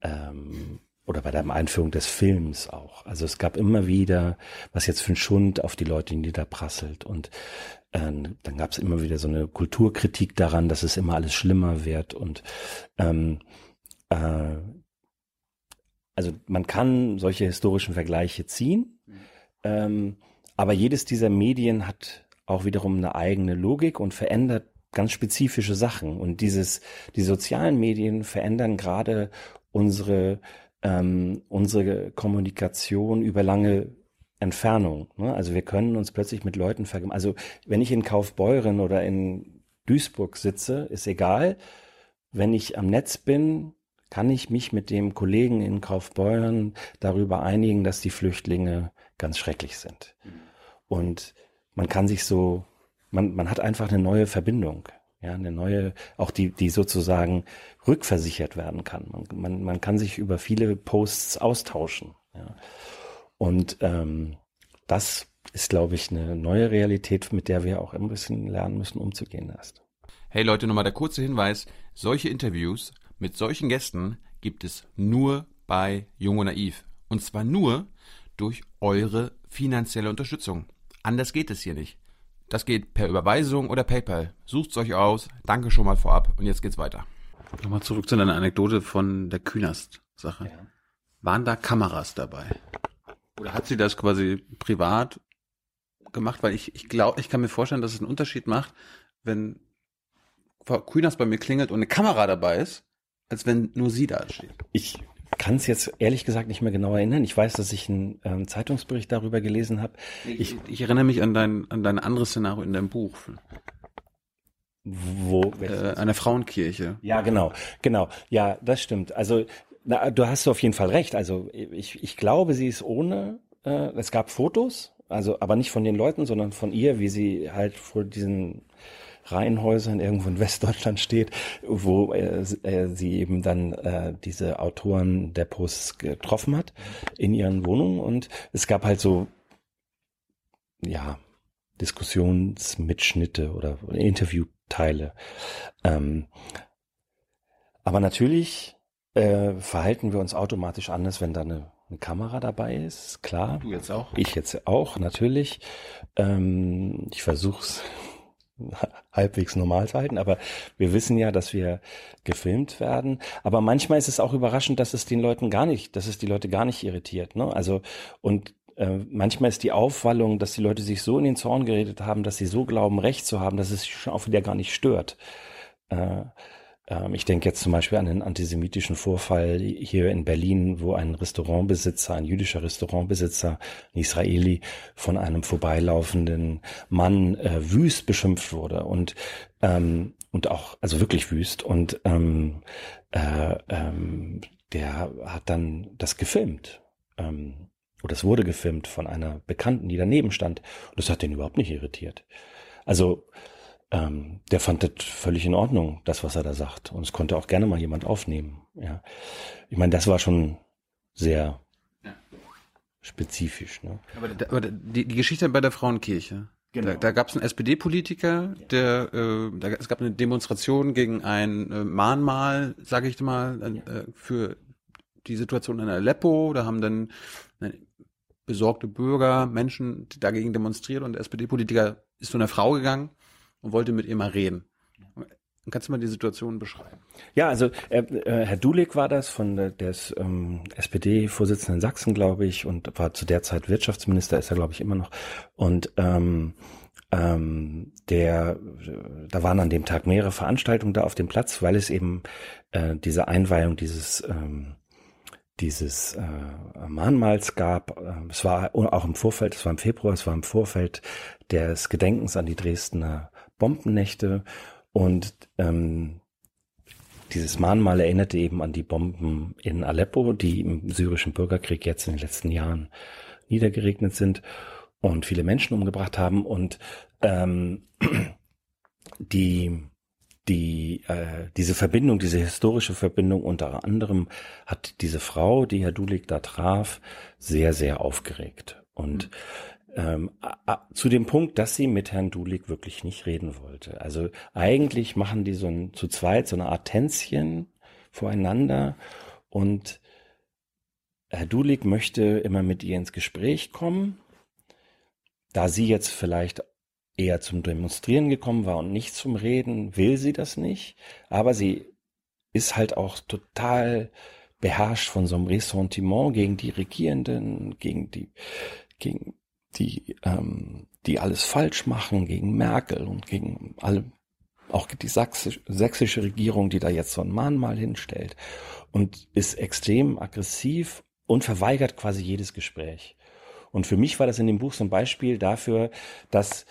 ähm, oder bei der Einführung des Films auch. Also es gab immer wieder, was jetzt für ein Schund auf die Leute niederprasselt. Und ähm, dann gab es immer wieder so eine Kulturkritik daran, dass es immer alles schlimmer wird und ähm, äh, also man kann solche historischen Vergleiche ziehen, mhm. ähm, aber jedes dieser Medien hat auch wiederum eine eigene Logik und verändert ganz spezifische Sachen. Und dieses, die sozialen Medien verändern gerade unsere, ähm, unsere Kommunikation über lange Entfernung. Ne? Also wir können uns plötzlich mit Leuten vergleichen. Also wenn ich in Kaufbeuren oder in Duisburg sitze, ist egal. Wenn ich am Netz bin, kann ich mich mit dem Kollegen in Kaufbeuren darüber einigen, dass die Flüchtlinge ganz schrecklich sind. Mhm. Und man kann sich so, man, man hat einfach eine neue Verbindung. Ja, eine neue, auch die, die sozusagen rückversichert werden kann. Man, man, man kann sich über viele Posts austauschen. Ja. Und ähm, das ist, glaube ich, eine neue Realität, mit der wir auch ein bisschen lernen müssen, umzugehen erst. Hey Leute, nochmal der kurze Hinweis. Solche Interviews mit solchen Gästen gibt es nur bei Jung und Naiv. Und zwar nur durch eure finanzielle Unterstützung. Anders geht es hier nicht. Das geht per Überweisung oder PayPal. Sucht's euch aus. Danke schon mal vorab. Und jetzt geht's weiter. Nochmal zurück zu deiner Anekdote von der Künast-Sache. Ja. Waren da Kameras dabei? Oder hat sie das quasi privat gemacht? Weil ich, ich glaube, ich kann mir vorstellen, dass es einen Unterschied macht, wenn Frau Künast bei mir klingelt und eine Kamera dabei ist, als wenn nur sie da steht. Ich kann es jetzt ehrlich gesagt nicht mehr genau erinnern. Ich weiß, dass ich einen ähm, Zeitungsbericht darüber gelesen habe. Ich, ich, erinnere mich an dein, an dein anderes Szenario in deinem Buch. Wo? Äh, eine Frauenkirche. Ja, genau, genau. Ja, das stimmt. Also na, du hast auf jeden Fall recht. Also ich, ich glaube, sie ist ohne. Äh, es gab Fotos, also aber nicht von den Leuten, sondern von ihr, wie sie halt vor diesen Reihenhäusern irgendwo in Westdeutschland steht, wo äh, sie eben dann äh, diese Autoren der Posts getroffen hat in ihren Wohnungen und es gab halt so ja Diskussionsmitschnitte oder Interviewteile. Ähm, aber natürlich äh, verhalten wir uns automatisch anders, wenn da eine, eine Kamera dabei ist, klar. Du jetzt auch? Ich jetzt auch, natürlich. Ähm, ich versuche es halbwegs normal zu aber wir wissen ja, dass wir gefilmt werden. Aber manchmal ist es auch überraschend, dass es den Leuten gar nicht, dass es die Leute gar nicht irritiert. Ne? Also und äh, manchmal ist die Aufwallung, dass die Leute sich so in den Zorn geredet haben, dass sie so glauben, Recht zu haben, dass es schon auch wieder gar nicht stört. Äh, ich denke jetzt zum Beispiel an den antisemitischen Vorfall hier in Berlin, wo ein Restaurantbesitzer, ein jüdischer Restaurantbesitzer, ein Israeli, von einem vorbeilaufenden Mann äh, wüst beschimpft wurde und ähm, und auch also wirklich wüst und ähm, äh, ähm, der hat dann das gefilmt. Ähm, oder es wurde gefilmt von einer Bekannten, die daneben stand. Und das hat den überhaupt nicht irritiert. Also ähm, der fand das völlig in Ordnung, das, was er da sagt. Und es konnte auch gerne mal jemand aufnehmen. Ja. Ich meine, das war schon sehr ja. spezifisch. Ne? Aber, aber die, die Geschichte bei der Frauenkirche. Genau. Da, da gab es einen SPD-Politiker, der äh, da, es gab eine Demonstration gegen ein äh, Mahnmal, sage ich mal, äh, für die Situation in Aleppo. Da haben dann äh, besorgte Bürger, Menschen dagegen demonstriert und der SPD-Politiker ist zu einer Frau gegangen und wollte mit ihr mal reden. Kannst du mal die Situation beschreiben? Ja, also äh, äh, Herr Dulik war das von der ist, ähm, SPD-Vorsitzender in Sachsen, glaube ich, und war zu der Zeit Wirtschaftsminister, ist er, glaube ich, immer noch. Und ähm, ähm, der, da waren an dem Tag mehrere Veranstaltungen da auf dem Platz, weil es eben äh, diese Einweihung dieses ähm, dieses äh, Mahnmals gab. Ähm, es war auch im Vorfeld, es war im Februar, es war im Vorfeld des Gedenkens an die Dresdner Bombennächte und ähm, dieses Mahnmal erinnerte eben an die Bomben in Aleppo, die im syrischen Bürgerkrieg jetzt in den letzten Jahren niedergeregnet sind und viele Menschen umgebracht haben und ähm, die die äh, diese Verbindung, diese historische Verbindung unter anderem hat diese Frau, die Herr Dulik da traf, sehr sehr aufgeregt und mhm ähm, zu dem Punkt, dass sie mit Herrn Dulik wirklich nicht reden wollte. Also eigentlich machen die so ein, zu zweit so eine Art Tänzchen voreinander und Herr Dulik möchte immer mit ihr ins Gespräch kommen. Da sie jetzt vielleicht eher zum Demonstrieren gekommen war und nicht zum Reden, will sie das nicht. Aber sie ist halt auch total beherrscht von so einem Ressentiment gegen die Regierenden, gegen die, gegen die, ähm, die alles falsch machen, gegen Merkel und gegen alle, auch die sächsische, sächsische Regierung, die da jetzt so ein Mahnmal hinstellt und ist extrem aggressiv und verweigert quasi jedes Gespräch. Und für mich war das in dem Buch so ein Beispiel dafür, dass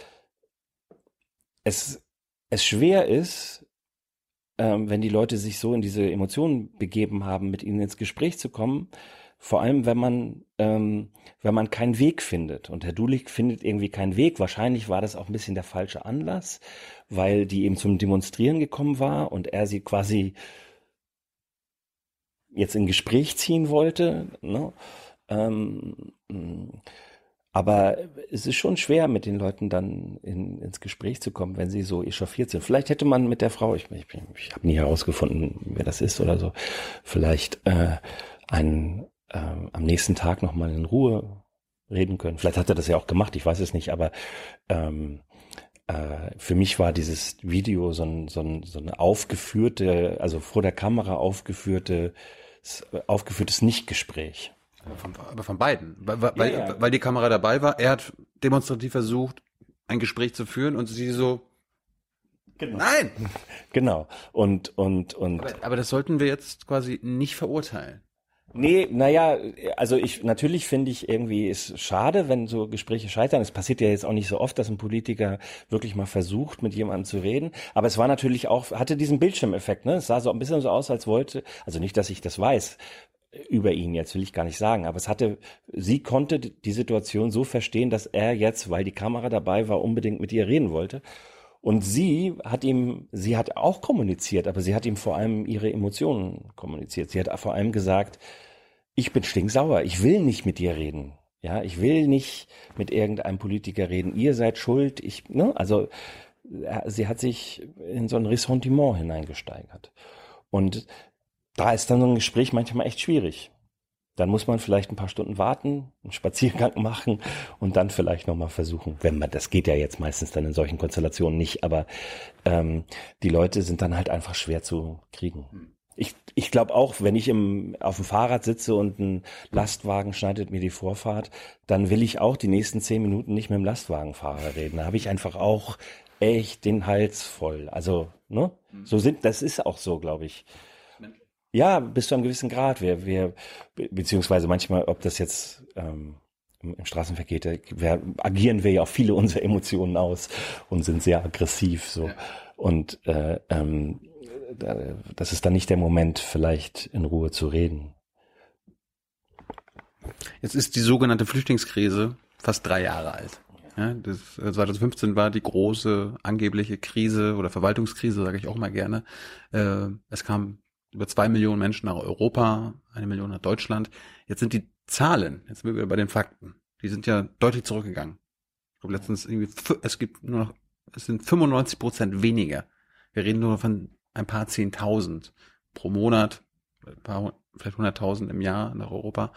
es, es schwer ist, ähm, wenn die Leute sich so in diese Emotionen begeben haben, mit ihnen ins Gespräch zu kommen. Vor allem, wenn man, ähm, wenn man keinen Weg findet. Und Herr Dulich findet irgendwie keinen Weg. Wahrscheinlich war das auch ein bisschen der falsche Anlass, weil die eben zum Demonstrieren gekommen war und er sie quasi jetzt in Gespräch ziehen wollte. Ne? Ähm, aber es ist schon schwer, mit den Leuten dann in, ins Gespräch zu kommen, wenn sie so echauffiert sind. Vielleicht hätte man mit der Frau, ich, ich, ich habe nie herausgefunden, wer das ist oder so, vielleicht äh, einen, äh, am nächsten Tag nochmal in Ruhe reden können. Vielleicht hat er das ja auch gemacht, ich weiß es nicht, aber ähm, äh, für mich war dieses Video so, ein, so, ein, so eine aufgeführte, also vor der Kamera aufgeführte, aufgeführtes Nichtgespräch. Aber von, aber von beiden. Weil, weil, ja, ja. weil die Kamera dabei war. Er hat demonstrativ versucht, ein Gespräch zu führen und sie so. Genau. Nein! Genau. Und, und, und. Aber, aber das sollten wir jetzt quasi nicht verurteilen. Nee, naja, also ich natürlich finde ich irgendwie ist schade, wenn so Gespräche scheitern. Es passiert ja jetzt auch nicht so oft, dass ein Politiker wirklich mal versucht, mit jemandem zu reden. Aber es war natürlich auch, hatte diesen Bildschirmeffekt, ne? Es sah so ein bisschen so aus, als wollte, also nicht, dass ich das weiß, über ihn jetzt will ich gar nicht sagen, aber es hatte, sie konnte die Situation so verstehen, dass er jetzt, weil die Kamera dabei war, unbedingt mit ihr reden wollte. Und sie hat ihm, sie hat auch kommuniziert, aber sie hat ihm vor allem ihre Emotionen kommuniziert. Sie hat vor allem gesagt, ich bin stinksauer, ich will nicht mit dir reden. Ja, ich will nicht mit irgendeinem Politiker reden. Ihr seid schuld. Ich, ne, also sie hat sich in so ein Ressentiment hineingesteigert. Und da ist dann so ein Gespräch manchmal echt schwierig. Dann muss man vielleicht ein paar Stunden warten, einen Spaziergang machen und dann vielleicht nochmal versuchen, wenn man, das geht ja jetzt meistens dann in solchen Konstellationen nicht, aber ähm, die Leute sind dann halt einfach schwer zu kriegen. Ich, ich glaube auch, wenn ich im, auf dem Fahrrad sitze und ein Lastwagen schneidet mir die Vorfahrt, dann will ich auch die nächsten zehn Minuten nicht mit dem Lastwagenfahrer reden. Da habe ich einfach auch echt den Hals voll. Also, ne? So sind, das ist auch so, glaube ich. Ja, bis zu einem gewissen Grad. Wir, wir, beziehungsweise manchmal, ob das jetzt ähm, im, Straßenverkehr geht, wir, agieren wir ja auch viele unserer Emotionen aus und sind sehr aggressiv so. Ja. Und äh, ähm, das ist dann nicht der Moment, vielleicht in Ruhe zu reden. Jetzt ist die sogenannte Flüchtlingskrise fast drei Jahre alt. Ja, das, 2015 war die große angebliche Krise oder Verwaltungskrise, sage ich auch mal gerne. Äh, es kam über zwei Millionen Menschen nach Europa, eine Million nach Deutschland. Jetzt sind die Zahlen, jetzt sind wir bei den Fakten, die sind ja deutlich zurückgegangen. Ich glaube letztens irgendwie, es gibt nur noch, es sind 95 Prozent weniger. Wir reden nur von ein paar Zehntausend pro Monat, paar, vielleicht hunderttausend im Jahr nach Europa.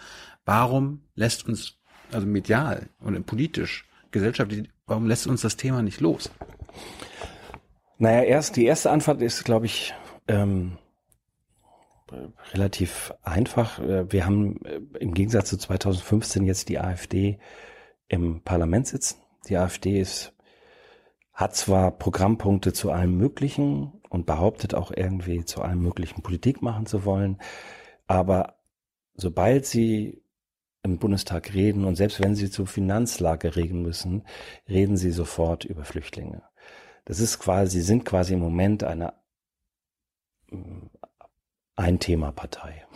Warum lässt uns, also medial und politisch, gesellschaftlich, warum lässt uns das Thema nicht los? Naja, erst die erste Antwort ist, glaube ich, ähm, relativ einfach. Äh, wir haben äh, im Gegensatz zu 2015 jetzt die AfD im Parlament sitzen. Die AfD ist, hat zwar Programmpunkte zu allem Möglichen und behauptet auch irgendwie zu allem Möglichen Politik machen zu wollen, aber sobald sie im Bundestag reden und selbst wenn sie zur Finanzlage reden müssen, reden sie sofort über Flüchtlinge. Das ist quasi, sind quasi im Moment eine ein Thema Partei.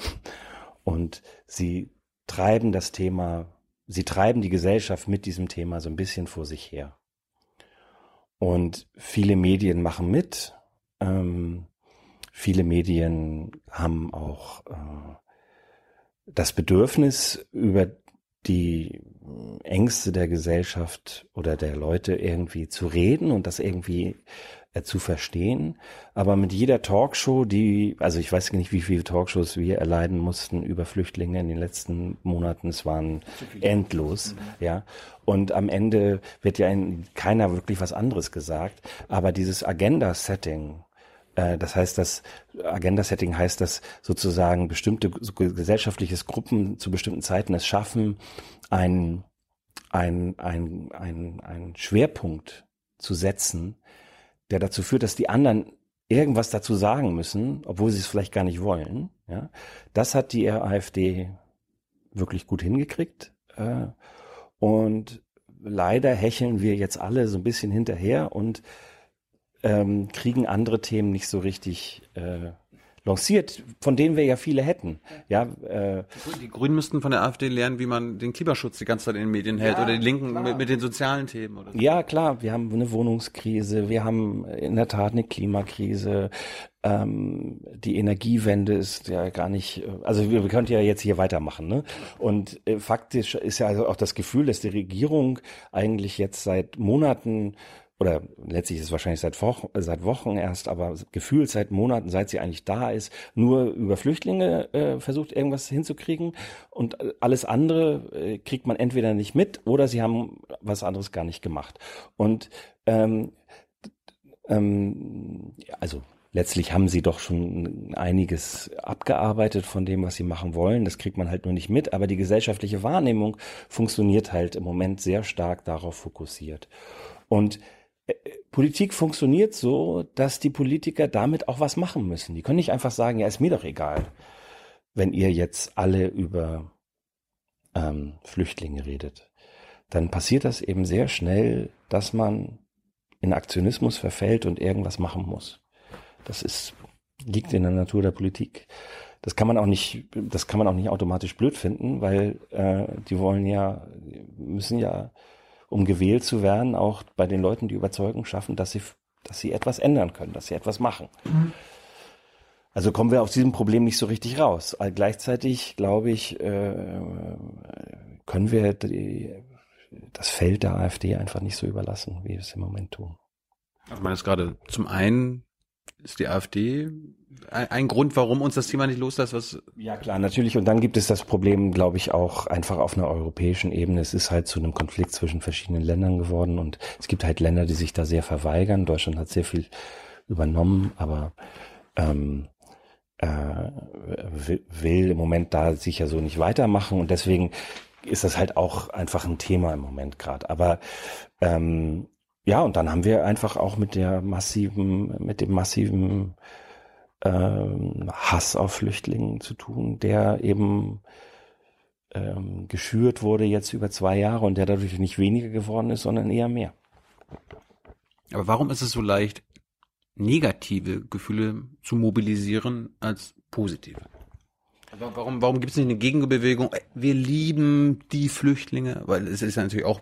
Und sie treiben das Thema, sie treiben die Gesellschaft mit diesem Thema so ein bisschen vor sich her. Und viele Medien machen mit. Ähm, viele Medien haben auch äh, das Bedürfnis, über die Ängste der Gesellschaft oder der Leute irgendwie zu reden und das irgendwie zu verstehen. Aber mit jeder Talkshow, die, also ich weiß nicht, wie viele Talkshows wir erleiden mussten über Flüchtlinge in den letzten Monaten, es waren endlos, mhm. ja. Und am Ende wird ja in keiner wirklich was anderes gesagt. Aber dieses Agenda-Setting, äh, das heißt, das Agenda-Setting heißt, dass sozusagen bestimmte gesellschaftliches Gruppen zu bestimmten Zeiten es schaffen, ein, ein, ein, ein, ein Schwerpunkt zu setzen, der dazu führt, dass die anderen irgendwas dazu sagen müssen, obwohl sie es vielleicht gar nicht wollen. Ja, das hat die AfD wirklich gut hingekriegt. Äh, und leider hecheln wir jetzt alle so ein bisschen hinterher und ähm, kriegen andere Themen nicht so richtig äh, lanciert, von denen wir ja viele hätten. Ja, äh, die Grünen müssten von der AfD lernen, wie man den Klimaschutz die ganze Zeit in den Medien hält ja, oder die Linken mit, mit, den sozialen Themen. Oder so. Ja, klar, wir haben eine Wohnungskrise, wir haben in der Tat eine Klimakrise. Ähm, die Energiewende ist ja gar nicht, also wir, wir könnten ja jetzt hier weitermachen. Ne? Und äh, faktisch ist ja also auch das Gefühl, dass die Regierung eigentlich jetzt seit Monaten oder letztlich ist es wahrscheinlich seit Wochen, seit Wochen erst, aber gefühlt seit Monaten, seit sie eigentlich da ist, nur über Flüchtlinge äh, versucht, irgendwas hinzukriegen. Und alles andere äh, kriegt man entweder nicht mit oder sie haben was anderes gar nicht gemacht. Und ähm, ähm, also letztlich haben sie doch schon einiges abgearbeitet von dem, was sie machen wollen. Das kriegt man halt nur nicht mit. Aber die gesellschaftliche Wahrnehmung funktioniert halt im Moment sehr stark darauf fokussiert. Und Politik funktioniert so, dass die Politiker damit auch was machen müssen. Die können nicht einfach sagen, ja, ist mir doch egal, wenn ihr jetzt alle über ähm, Flüchtlinge redet. Dann passiert das eben sehr schnell, dass man in Aktionismus verfällt und irgendwas machen muss. Das ist, liegt in der Natur der Politik. Das kann man auch nicht, das kann man auch nicht automatisch blöd finden, weil äh, die wollen ja, müssen ja um gewählt zu werden, auch bei den Leuten die Überzeugung schaffen, dass sie, dass sie etwas ändern können, dass sie etwas machen. Mhm. Also kommen wir aus diesem Problem nicht so richtig raus. Gleichzeitig, glaube ich, äh, können wir die, das Feld der AfD einfach nicht so überlassen, wie wir es im Moment tun. Also man ist gerade zum einen ist die AfD ein, Grund, warum uns das Thema nicht loslässt? Was ja klar, natürlich. Und dann gibt es das Problem, glaube ich, auch einfach auf einer europäischen Ebene. Es ist halt zu einem Konflikt zwischen verschiedenen Ländern geworden und es gibt halt Länder, die sich da sehr verweigern. Deutschland hat sehr viel übernommen, aber ähm, äh, will im Moment da sicher so nicht weitermachen und deswegen ist das halt auch einfach ein Thema im Moment gerade. Aber ähm, ja, und dann haben wir einfach auch mit der massiven, mit dem massiven ähm, Hass auf Flüchtlingen zu tun, der eben ähm, geschürt wurde jetzt über zwei Jahre und der dadurch nicht weniger geworden ist, sondern eher mehr. Aber warum ist es so leicht, negative Gefühle zu mobilisieren als positive? Also warum, warum gibt es nicht eine Gegenbewegung? Wir lieben die Flüchtlinge, weil es ist ja natürlich auch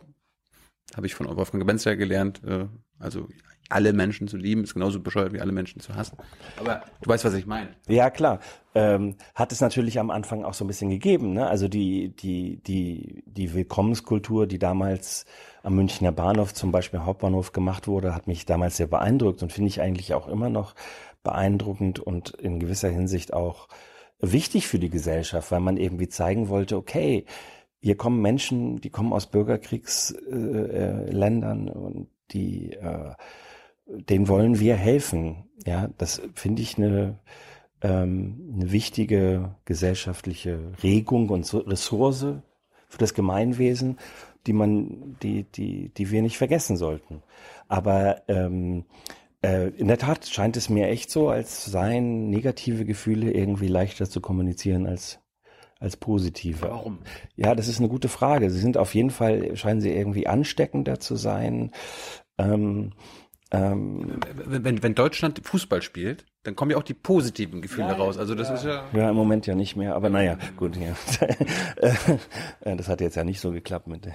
habe ich von Wolfgang Gebenzer gelernt. Äh, also alle Menschen zu lieben ist genauso bescheuert wie alle Menschen zu hassen. Aber du weißt, was ich meine. Ja, klar. Ähm, hat es natürlich am Anfang auch so ein bisschen gegeben. Ne? Also die, die, die, die Willkommenskultur, die damals am Münchner Bahnhof, zum Beispiel Hauptbahnhof gemacht wurde, hat mich damals sehr beeindruckt und finde ich eigentlich auch immer noch beeindruckend und in gewisser Hinsicht auch wichtig für die Gesellschaft, weil man irgendwie zeigen wollte, okay, hier kommen Menschen, die kommen aus Bürgerkriegsländern äh, und die, äh, denen wollen wir helfen. Ja, das finde ich eine, ähm, eine wichtige gesellschaftliche Regung und Ressource für das Gemeinwesen, die man, die, die, die wir nicht vergessen sollten. Aber ähm, äh, in der Tat scheint es mir echt so, als seien negative Gefühle irgendwie leichter zu kommunizieren als als positive. Warum? Ja, das ist eine gute Frage. Sie sind auf jeden Fall, scheinen sie irgendwie ansteckender zu sein. Ähm, ähm, wenn, wenn Deutschland Fußball spielt, dann kommen ja auch die positiven Gefühle ja, raus. Also das ja. ist ja. Ja, im Moment ja nicht mehr, aber naja, gut, ja. das hat jetzt ja nicht so geklappt mit.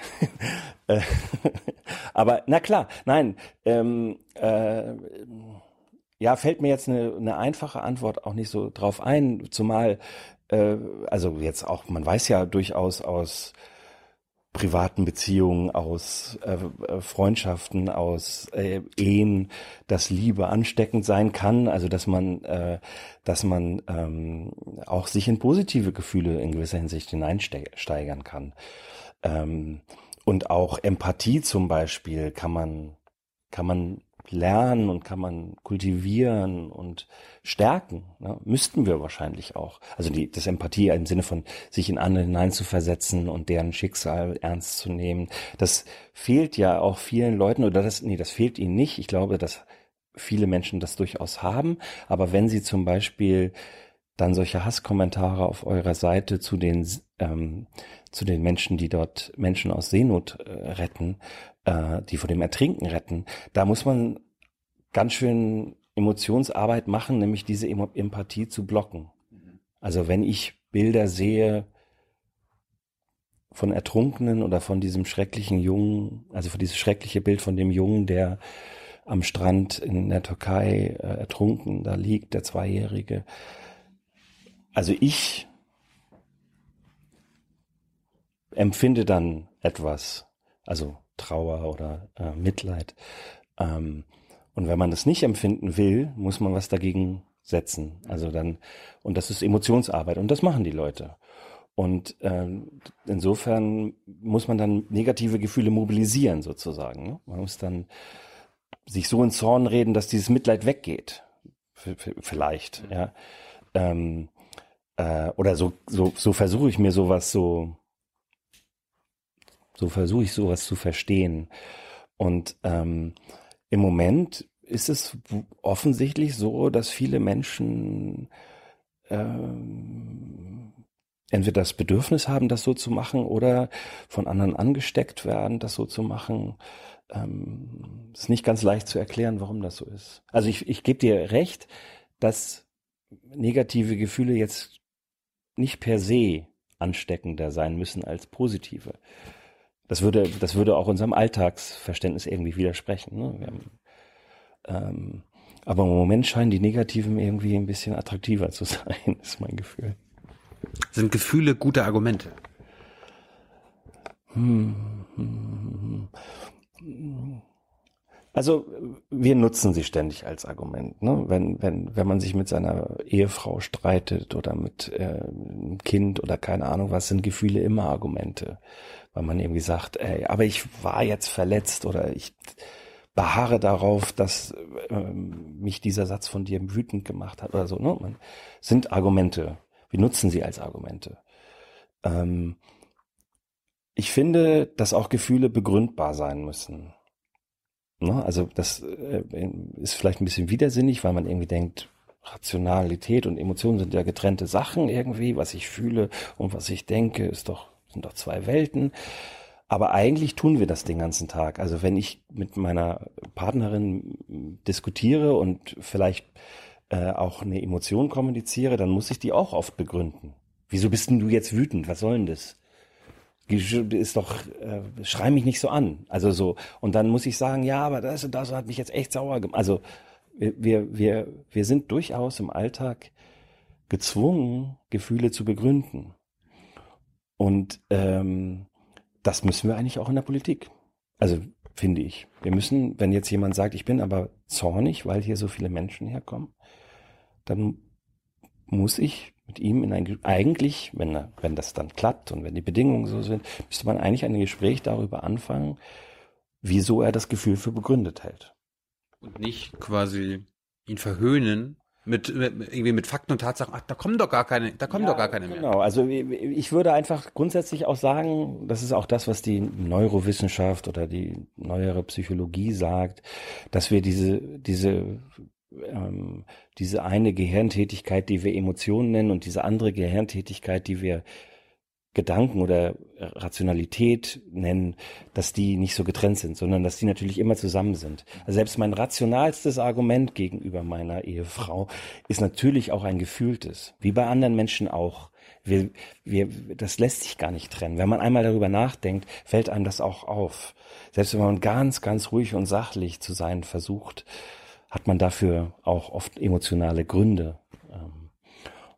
aber na klar, nein. Ähm, äh, ja, fällt mir jetzt eine, eine einfache Antwort auch nicht so drauf ein, zumal äh, also jetzt auch, man weiß ja durchaus aus privaten Beziehungen, aus äh, äh, Freundschaften, aus äh, Ehen, dass Liebe ansteckend sein kann, also dass man, äh, dass man ähm, auch sich in positive Gefühle in gewisser Hinsicht hineinsteigern kann. Ähm, und auch Empathie zum Beispiel kann man, kann man lernen und kann man kultivieren und stärken. Ne? Müssten wir wahrscheinlich auch. Also die, das Empathie im Sinne von sich in andere hineinzuversetzen und deren Schicksal ernst zu nehmen. Das fehlt ja auch vielen Leuten oder das, nee, das fehlt ihnen nicht. Ich glaube, dass viele Menschen das durchaus haben. Aber wenn sie zum Beispiel dann solche Hasskommentare auf eurer Seite zu den ähm, zu den Menschen, die dort Menschen aus Seenot äh, retten, äh, die vor dem Ertrinken retten, da muss man ganz schön Emotionsarbeit machen, nämlich diese Empathie zu blocken. Also wenn ich Bilder sehe von Ertrunkenen oder von diesem schrecklichen Jungen, also von dieses schreckliche Bild von dem Jungen, der am Strand in der Türkei äh, ertrunken da liegt, der Zweijährige. Also ich empfinde dann etwas, also Trauer oder äh, Mitleid. Ähm, und wenn man das nicht empfinden will, muss man was dagegen setzen. Also dann, und das ist Emotionsarbeit und das machen die Leute. Und ähm, insofern muss man dann negative Gefühle mobilisieren sozusagen. Ne? Man muss dann sich so ins Zorn reden, dass dieses Mitleid weggeht. V vielleicht, ja. Ähm, äh, oder so, so, so versuche ich mir sowas so so versuche ich sowas zu verstehen. Und ähm, im Moment ist es offensichtlich so, dass viele Menschen ähm, entweder das Bedürfnis haben, das so zu machen, oder von anderen angesteckt werden, das so zu machen. Ähm, ist nicht ganz leicht zu erklären, warum das so ist. Also ich, ich gebe dir recht, dass negative Gefühle jetzt nicht per se ansteckender sein müssen als positive. Das würde, das würde auch unserem Alltagsverständnis irgendwie widersprechen. Ne? Haben, ähm, aber im Moment scheinen die Negativen irgendwie ein bisschen attraktiver zu sein, ist mein Gefühl. Sind Gefühle gute Argumente? Hm. Also wir nutzen sie ständig als Argument. Ne? Wenn, wenn, wenn man sich mit seiner Ehefrau streitet oder mit äh, einem Kind oder keine Ahnung was, sind Gefühle immer Argumente weil man irgendwie sagt, ey, aber ich war jetzt verletzt oder ich beharre darauf, dass äh, mich dieser Satz von dir wütend gemacht hat oder so. Ne? Man, sind Argumente. Wir nutzen sie als Argumente. Ähm, ich finde, dass auch Gefühle begründbar sein müssen. Ne? Also das äh, ist vielleicht ein bisschen widersinnig, weil man irgendwie denkt, Rationalität und Emotionen sind ja getrennte Sachen irgendwie. Was ich fühle und was ich denke, ist doch sind doch zwei Welten. Aber eigentlich tun wir das den ganzen Tag. Also wenn ich mit meiner Partnerin diskutiere und vielleicht äh, auch eine Emotion kommuniziere, dann muss ich die auch oft begründen. Wieso bist denn du jetzt wütend? Was soll denn das? Ist doch, äh, schrei mich nicht so an. Also so. Und dann muss ich sagen, ja, aber das und das hat mich jetzt echt sauer gemacht. Also wir, wir, wir sind durchaus im Alltag gezwungen, Gefühle zu begründen. Und ähm, das müssen wir eigentlich auch in der Politik. Also finde ich. Wir müssen, wenn jetzt jemand sagt, ich bin aber zornig, weil hier so viele Menschen herkommen, dann muss ich mit ihm in ein eigentlich, wenn wenn das dann klappt und wenn die Bedingungen so sind, müsste man eigentlich ein Gespräch darüber anfangen, wieso er das Gefühl für begründet hält. Und nicht quasi ihn verhöhnen, mit, mit, irgendwie mit Fakten und Tatsachen, ach, da kommen doch gar keine, da kommen ja, doch gar keine mehr. Genau, also ich würde einfach grundsätzlich auch sagen, das ist auch das, was die Neurowissenschaft oder die neuere Psychologie sagt, dass wir diese, diese, ähm, diese eine Gehirntätigkeit, die wir Emotionen nennen und diese andere Gehirntätigkeit, die wir Gedanken oder Rationalität nennen, dass die nicht so getrennt sind, sondern dass die natürlich immer zusammen sind. Also selbst mein rationalstes Argument gegenüber meiner Ehefrau ist natürlich auch ein gefühltes, wie bei anderen Menschen auch. Wir, wir, das lässt sich gar nicht trennen. Wenn man einmal darüber nachdenkt, fällt einem das auch auf. Selbst wenn man ganz, ganz ruhig und sachlich zu sein versucht, hat man dafür auch oft emotionale Gründe. Ähm,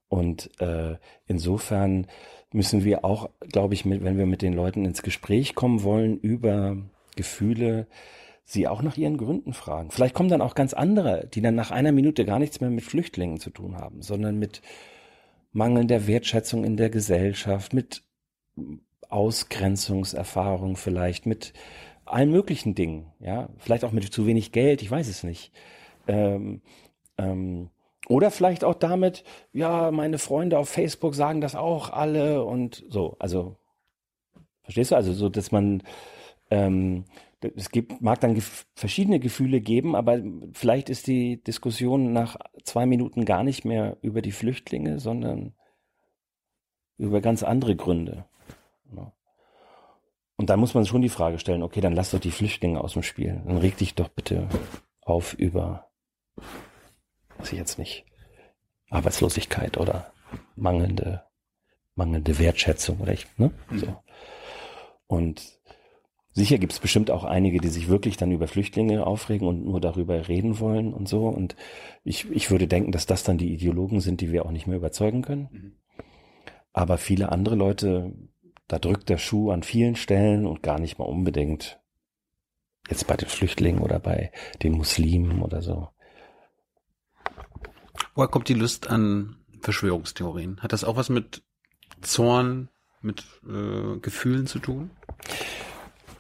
und äh, insofern müssen wir auch, glaube ich, mit, wenn wir mit den Leuten ins Gespräch kommen wollen über Gefühle, sie auch nach ihren Gründen fragen. Vielleicht kommen dann auch ganz andere, die dann nach einer Minute gar nichts mehr mit Flüchtlingen zu tun haben, sondern mit mangelnder Wertschätzung in der Gesellschaft, mit Ausgrenzungserfahrung vielleicht, mit allen möglichen Dingen, ja, vielleicht auch mit zu wenig Geld, ich weiß es nicht. Ähm, ähm, oder vielleicht auch damit, ja, meine Freunde auf Facebook sagen das auch alle und so. Also, verstehst du? Also so, dass man, ähm, es gibt, mag dann gef verschiedene Gefühle geben, aber vielleicht ist die Diskussion nach zwei Minuten gar nicht mehr über die Flüchtlinge, sondern über ganz andere Gründe. Und da muss man schon die Frage stellen, okay, dann lass doch die Flüchtlinge aus dem Spiel. Dann reg dich doch bitte auf über, weiß ich jetzt nicht, Arbeitslosigkeit oder mangelnde, mangelnde Wertschätzung oder ich, ne? Mhm. So. Und sicher gibt es bestimmt auch einige, die sich wirklich dann über Flüchtlinge aufregen und nur darüber reden wollen und so. Und ich, ich würde denken, dass das dann die Ideologen sind, die wir auch nicht mehr überzeugen können. Mhm. Aber viele andere Leute da drückt der Schuh an vielen Stellen und gar nicht mal unbedingt jetzt bei den Flüchtlingen oder bei den Muslimen oder so. Woher kommt die Lust an Verschwörungstheorien? Hat das auch was mit Zorn, mit äh, Gefühlen zu tun?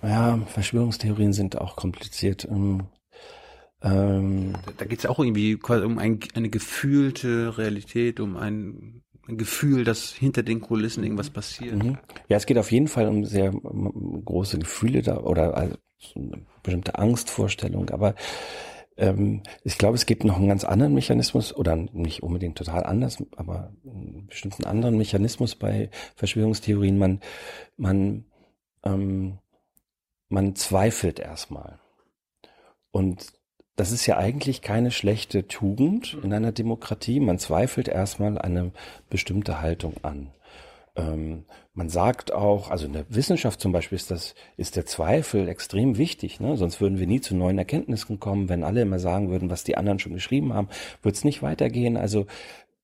Ja, Verschwörungstheorien sind auch kompliziert. Ähm, ähm, da da geht es ja auch irgendwie um ein, eine gefühlte Realität, um ein ein Gefühl, dass hinter den Kulissen irgendwas passiert. Mhm. Ja, es geht auf jeden Fall um sehr große Gefühle da oder also eine bestimmte Angstvorstellung, aber ähm, ich glaube, es gibt noch einen ganz anderen Mechanismus oder nicht unbedingt total anders, aber einen bestimmten anderen Mechanismus bei Verschwörungstheorien. Man, man, ähm, man zweifelt erstmal. Und das ist ja eigentlich keine schlechte Tugend in einer Demokratie. Man zweifelt erstmal eine bestimmte Haltung an. Ähm, man sagt auch, also in der Wissenschaft zum Beispiel ist das, ist der Zweifel extrem wichtig, ne? Sonst würden wir nie zu neuen Erkenntnissen kommen. Wenn alle immer sagen würden, was die anderen schon geschrieben haben, wird es nicht weitergehen. Also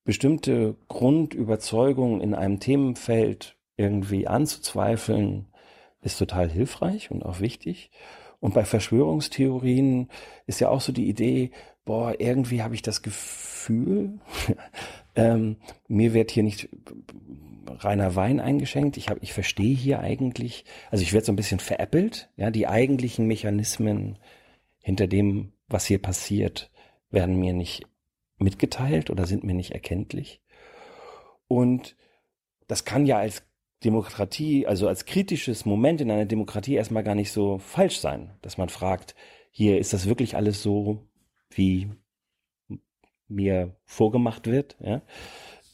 bestimmte Grundüberzeugungen in einem Themenfeld irgendwie anzuzweifeln, ist total hilfreich und auch wichtig. Und bei Verschwörungstheorien ist ja auch so die Idee, boah, irgendwie habe ich das Gefühl, ähm, mir wird hier nicht reiner Wein eingeschenkt. Ich ich verstehe hier eigentlich, also ich werde so ein bisschen veräppelt. Ja, die eigentlichen Mechanismen hinter dem, was hier passiert, werden mir nicht mitgeteilt oder sind mir nicht erkenntlich. Und das kann ja als Demokratie, also als kritisches Moment in einer Demokratie erstmal gar nicht so falsch sein, dass man fragt, hier ist das wirklich alles so, wie mir vorgemacht wird, ja?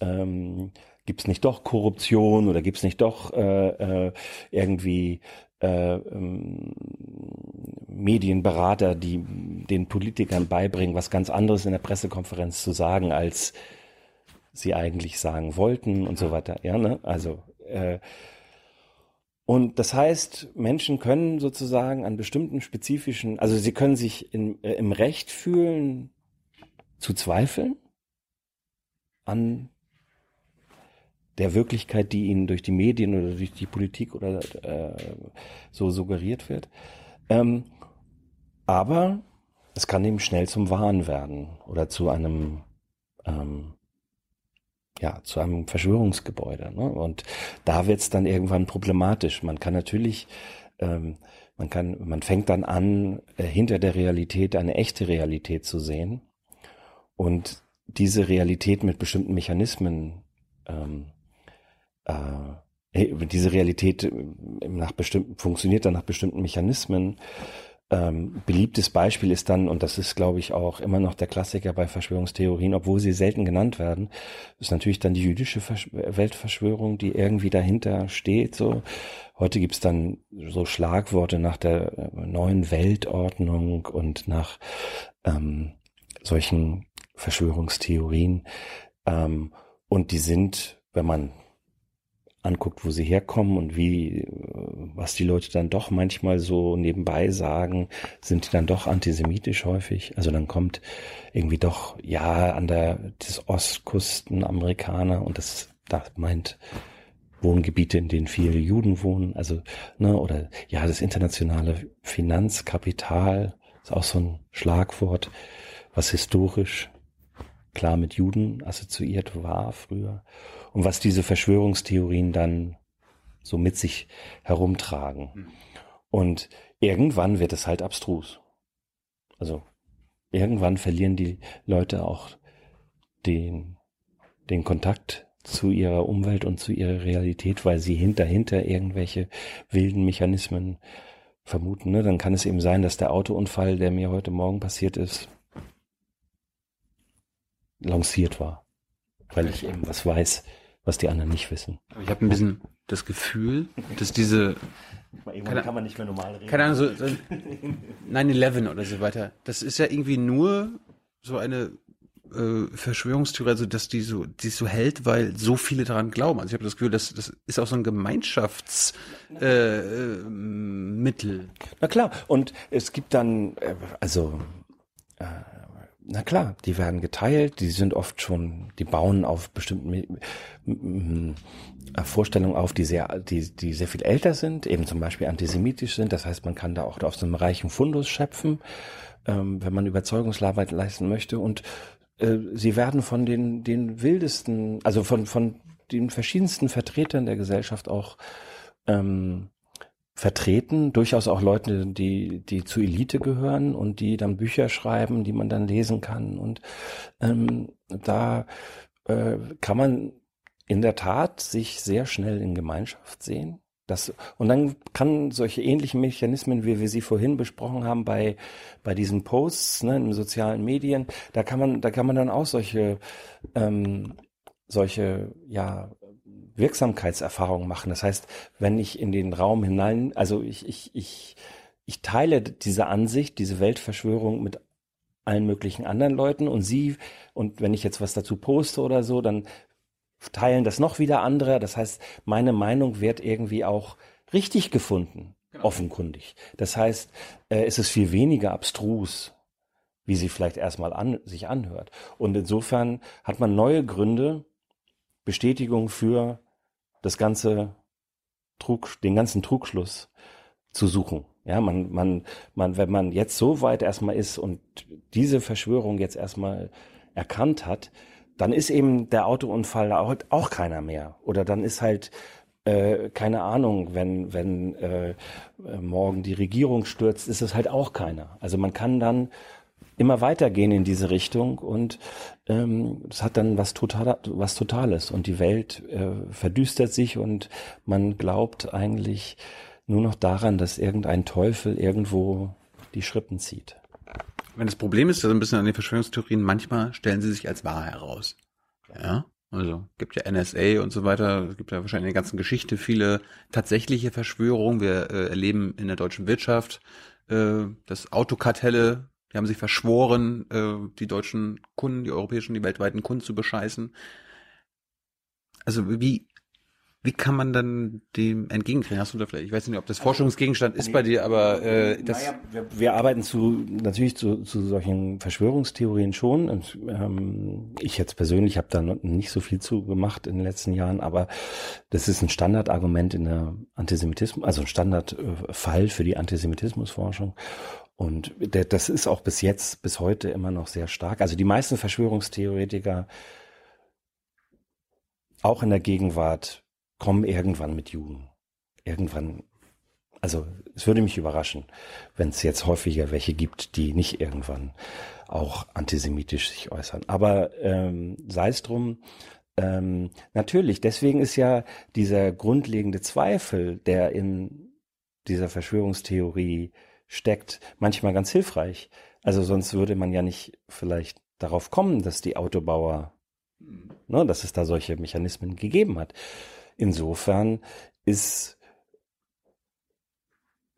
Ähm, gibt es nicht doch Korruption oder gibt es nicht doch äh, äh, irgendwie äh, ähm, Medienberater, die den Politikern beibringen, was ganz anderes in der Pressekonferenz zu sagen, als sie eigentlich sagen wollten und so weiter. Ja, ne? Also äh, und das heißt, Menschen können sozusagen an bestimmten spezifischen, also sie können sich in, äh, im Recht fühlen, zu zweifeln an der Wirklichkeit, die ihnen durch die Medien oder durch die Politik oder äh, so suggeriert wird. Ähm, aber es kann eben schnell zum Wahn werden oder zu einem ähm, ja, zu einem Verschwörungsgebäude. Ne? Und da wird's dann irgendwann problematisch. Man kann natürlich, ähm, man kann, man fängt dann an, äh, hinter der Realität eine echte Realität zu sehen und diese Realität mit bestimmten Mechanismen, ähm, äh, diese Realität äh, nach bestimmten, funktioniert dann nach bestimmten Mechanismen ähm, beliebtes Beispiel ist dann, und das ist, glaube ich, auch immer noch der Klassiker bei Verschwörungstheorien, obwohl sie selten genannt werden, ist natürlich dann die jüdische Versch Weltverschwörung, die irgendwie dahinter steht. So heute gibt's dann so Schlagworte nach der äh, neuen Weltordnung und nach ähm, solchen Verschwörungstheorien. Ähm, und die sind, wenn man anguckt, wo sie herkommen und wie, was die Leute dann doch manchmal so nebenbei sagen, sind die dann doch antisemitisch häufig. Also dann kommt irgendwie doch, ja, an der, des Ostküsten Amerikaner und das, das meint Wohngebiete, in denen viele Juden wohnen, also, ne, oder ja, das internationale Finanzkapital ist auch so ein Schlagwort, was historisch klar mit Juden assoziiert war früher und was diese Verschwörungstheorien dann so mit sich herumtragen. Mhm. Und irgendwann wird es halt abstrus. Also irgendwann verlieren die Leute auch den, den Kontakt zu ihrer Umwelt und zu ihrer Realität, weil sie hinter, hinter irgendwelche wilden Mechanismen vermuten. Ne? Dann kann es eben sein, dass der Autounfall, der mir heute Morgen passiert ist, lanciert war. Weil ich eben was weiß, was die anderen nicht wissen. Ich habe ein bisschen das Gefühl, dass diese Irgendwann kann man nicht mehr normal reden. Keine Ahnung, so, so 9-11 oder so weiter. Das ist ja irgendwie nur so eine äh, Verschwörungstheorie, also dass die so, die so hält, weil so viele daran glauben. Also ich habe das Gefühl, das, das ist auch so ein Gemeinschaftsmittel. Äh, Mittel. Na klar, und es gibt dann, äh, also äh, na klar, die werden geteilt, die sind oft schon, die bauen auf bestimmten Vorstellungen auf, die sehr, die, die sehr viel älter sind, eben zum Beispiel antisemitisch sind. Das heißt, man kann da auch auf so einem reichen Fundus schöpfen, ähm, wenn man Überzeugungsarbeit leisten möchte. Und äh, sie werden von den, den wildesten, also von, von den verschiedensten Vertretern der Gesellschaft auch ähm, vertreten, durchaus auch Leute, die, die zur Elite gehören und die dann Bücher schreiben, die man dann lesen kann. Und ähm, da äh, kann man in der Tat sich sehr schnell in Gemeinschaft sehen. Das, und dann kann solche ähnlichen Mechanismen, wie wir sie vorhin besprochen haben bei, bei diesen Posts ne, in sozialen Medien, da kann man, da kann man dann auch solche, ähm, solche, ja, Wirksamkeitserfahrungen machen. Das heißt, wenn ich in den Raum hinein, also ich, ich, ich, ich teile diese Ansicht, diese Weltverschwörung mit allen möglichen anderen Leuten und sie, und wenn ich jetzt was dazu poste oder so, dann teilen das noch wieder andere. Das heißt, meine Meinung wird irgendwie auch richtig gefunden, genau. offenkundig. Das heißt, äh, es ist viel weniger abstrus, wie sie vielleicht erstmal an, sich anhört. Und insofern hat man neue Gründe, Bestätigung für das ganze Trug, den ganzen Trugschluss zu suchen. Ja, man, man, man, wenn man jetzt so weit erstmal ist und diese Verschwörung jetzt erstmal erkannt hat, dann ist eben der Autounfall auch, keiner mehr. Oder dann ist halt äh, keine Ahnung, wenn wenn äh, morgen die Regierung stürzt, ist es halt auch keiner. Also man kann dann immer weitergehen in diese Richtung und ähm, es hat dann was total was Totales und die Welt äh, verdüstert sich und man glaubt eigentlich nur noch daran, dass irgendein Teufel irgendwo die Schrippen zieht. Wenn das Problem ist, also ein bisschen an den Verschwörungstheorien, manchmal stellen sie sich als wahr heraus. Ja. Also gibt ja NSA und so weiter, es gibt ja wahrscheinlich in der ganzen Geschichte viele tatsächliche Verschwörungen. Wir äh, erleben in der deutschen Wirtschaft, äh, dass Autokartelle, die haben sich verschworen, äh, die deutschen Kunden, die europäischen, die weltweiten Kunden zu bescheißen. Also wie wie kann man dann dem entgegentreten? Hast du da vielleicht, ich weiß nicht, ob das Forschungsgegenstand ist bei dir, aber äh, das. Naja, wir, wir arbeiten zu natürlich zu, zu solchen Verschwörungstheorien schon. Und, ähm, ich jetzt persönlich habe da nicht so viel zu gemacht in den letzten Jahren, aber das ist ein Standardargument in der Antisemitismus, also ein Standardfall für die Antisemitismusforschung. Und das ist auch bis jetzt, bis heute immer noch sehr stark. Also die meisten Verschwörungstheoretiker auch in der Gegenwart kommen irgendwann mit Juden. Irgendwann, also es würde mich überraschen, wenn es jetzt häufiger welche gibt, die nicht irgendwann auch antisemitisch sich äußern. Aber ähm, sei es drum, ähm, natürlich, deswegen ist ja dieser grundlegende Zweifel, der in dieser Verschwörungstheorie steckt, manchmal ganz hilfreich. Also sonst würde man ja nicht vielleicht darauf kommen, dass die Autobauer, ne, dass es da solche Mechanismen gegeben hat. Insofern ist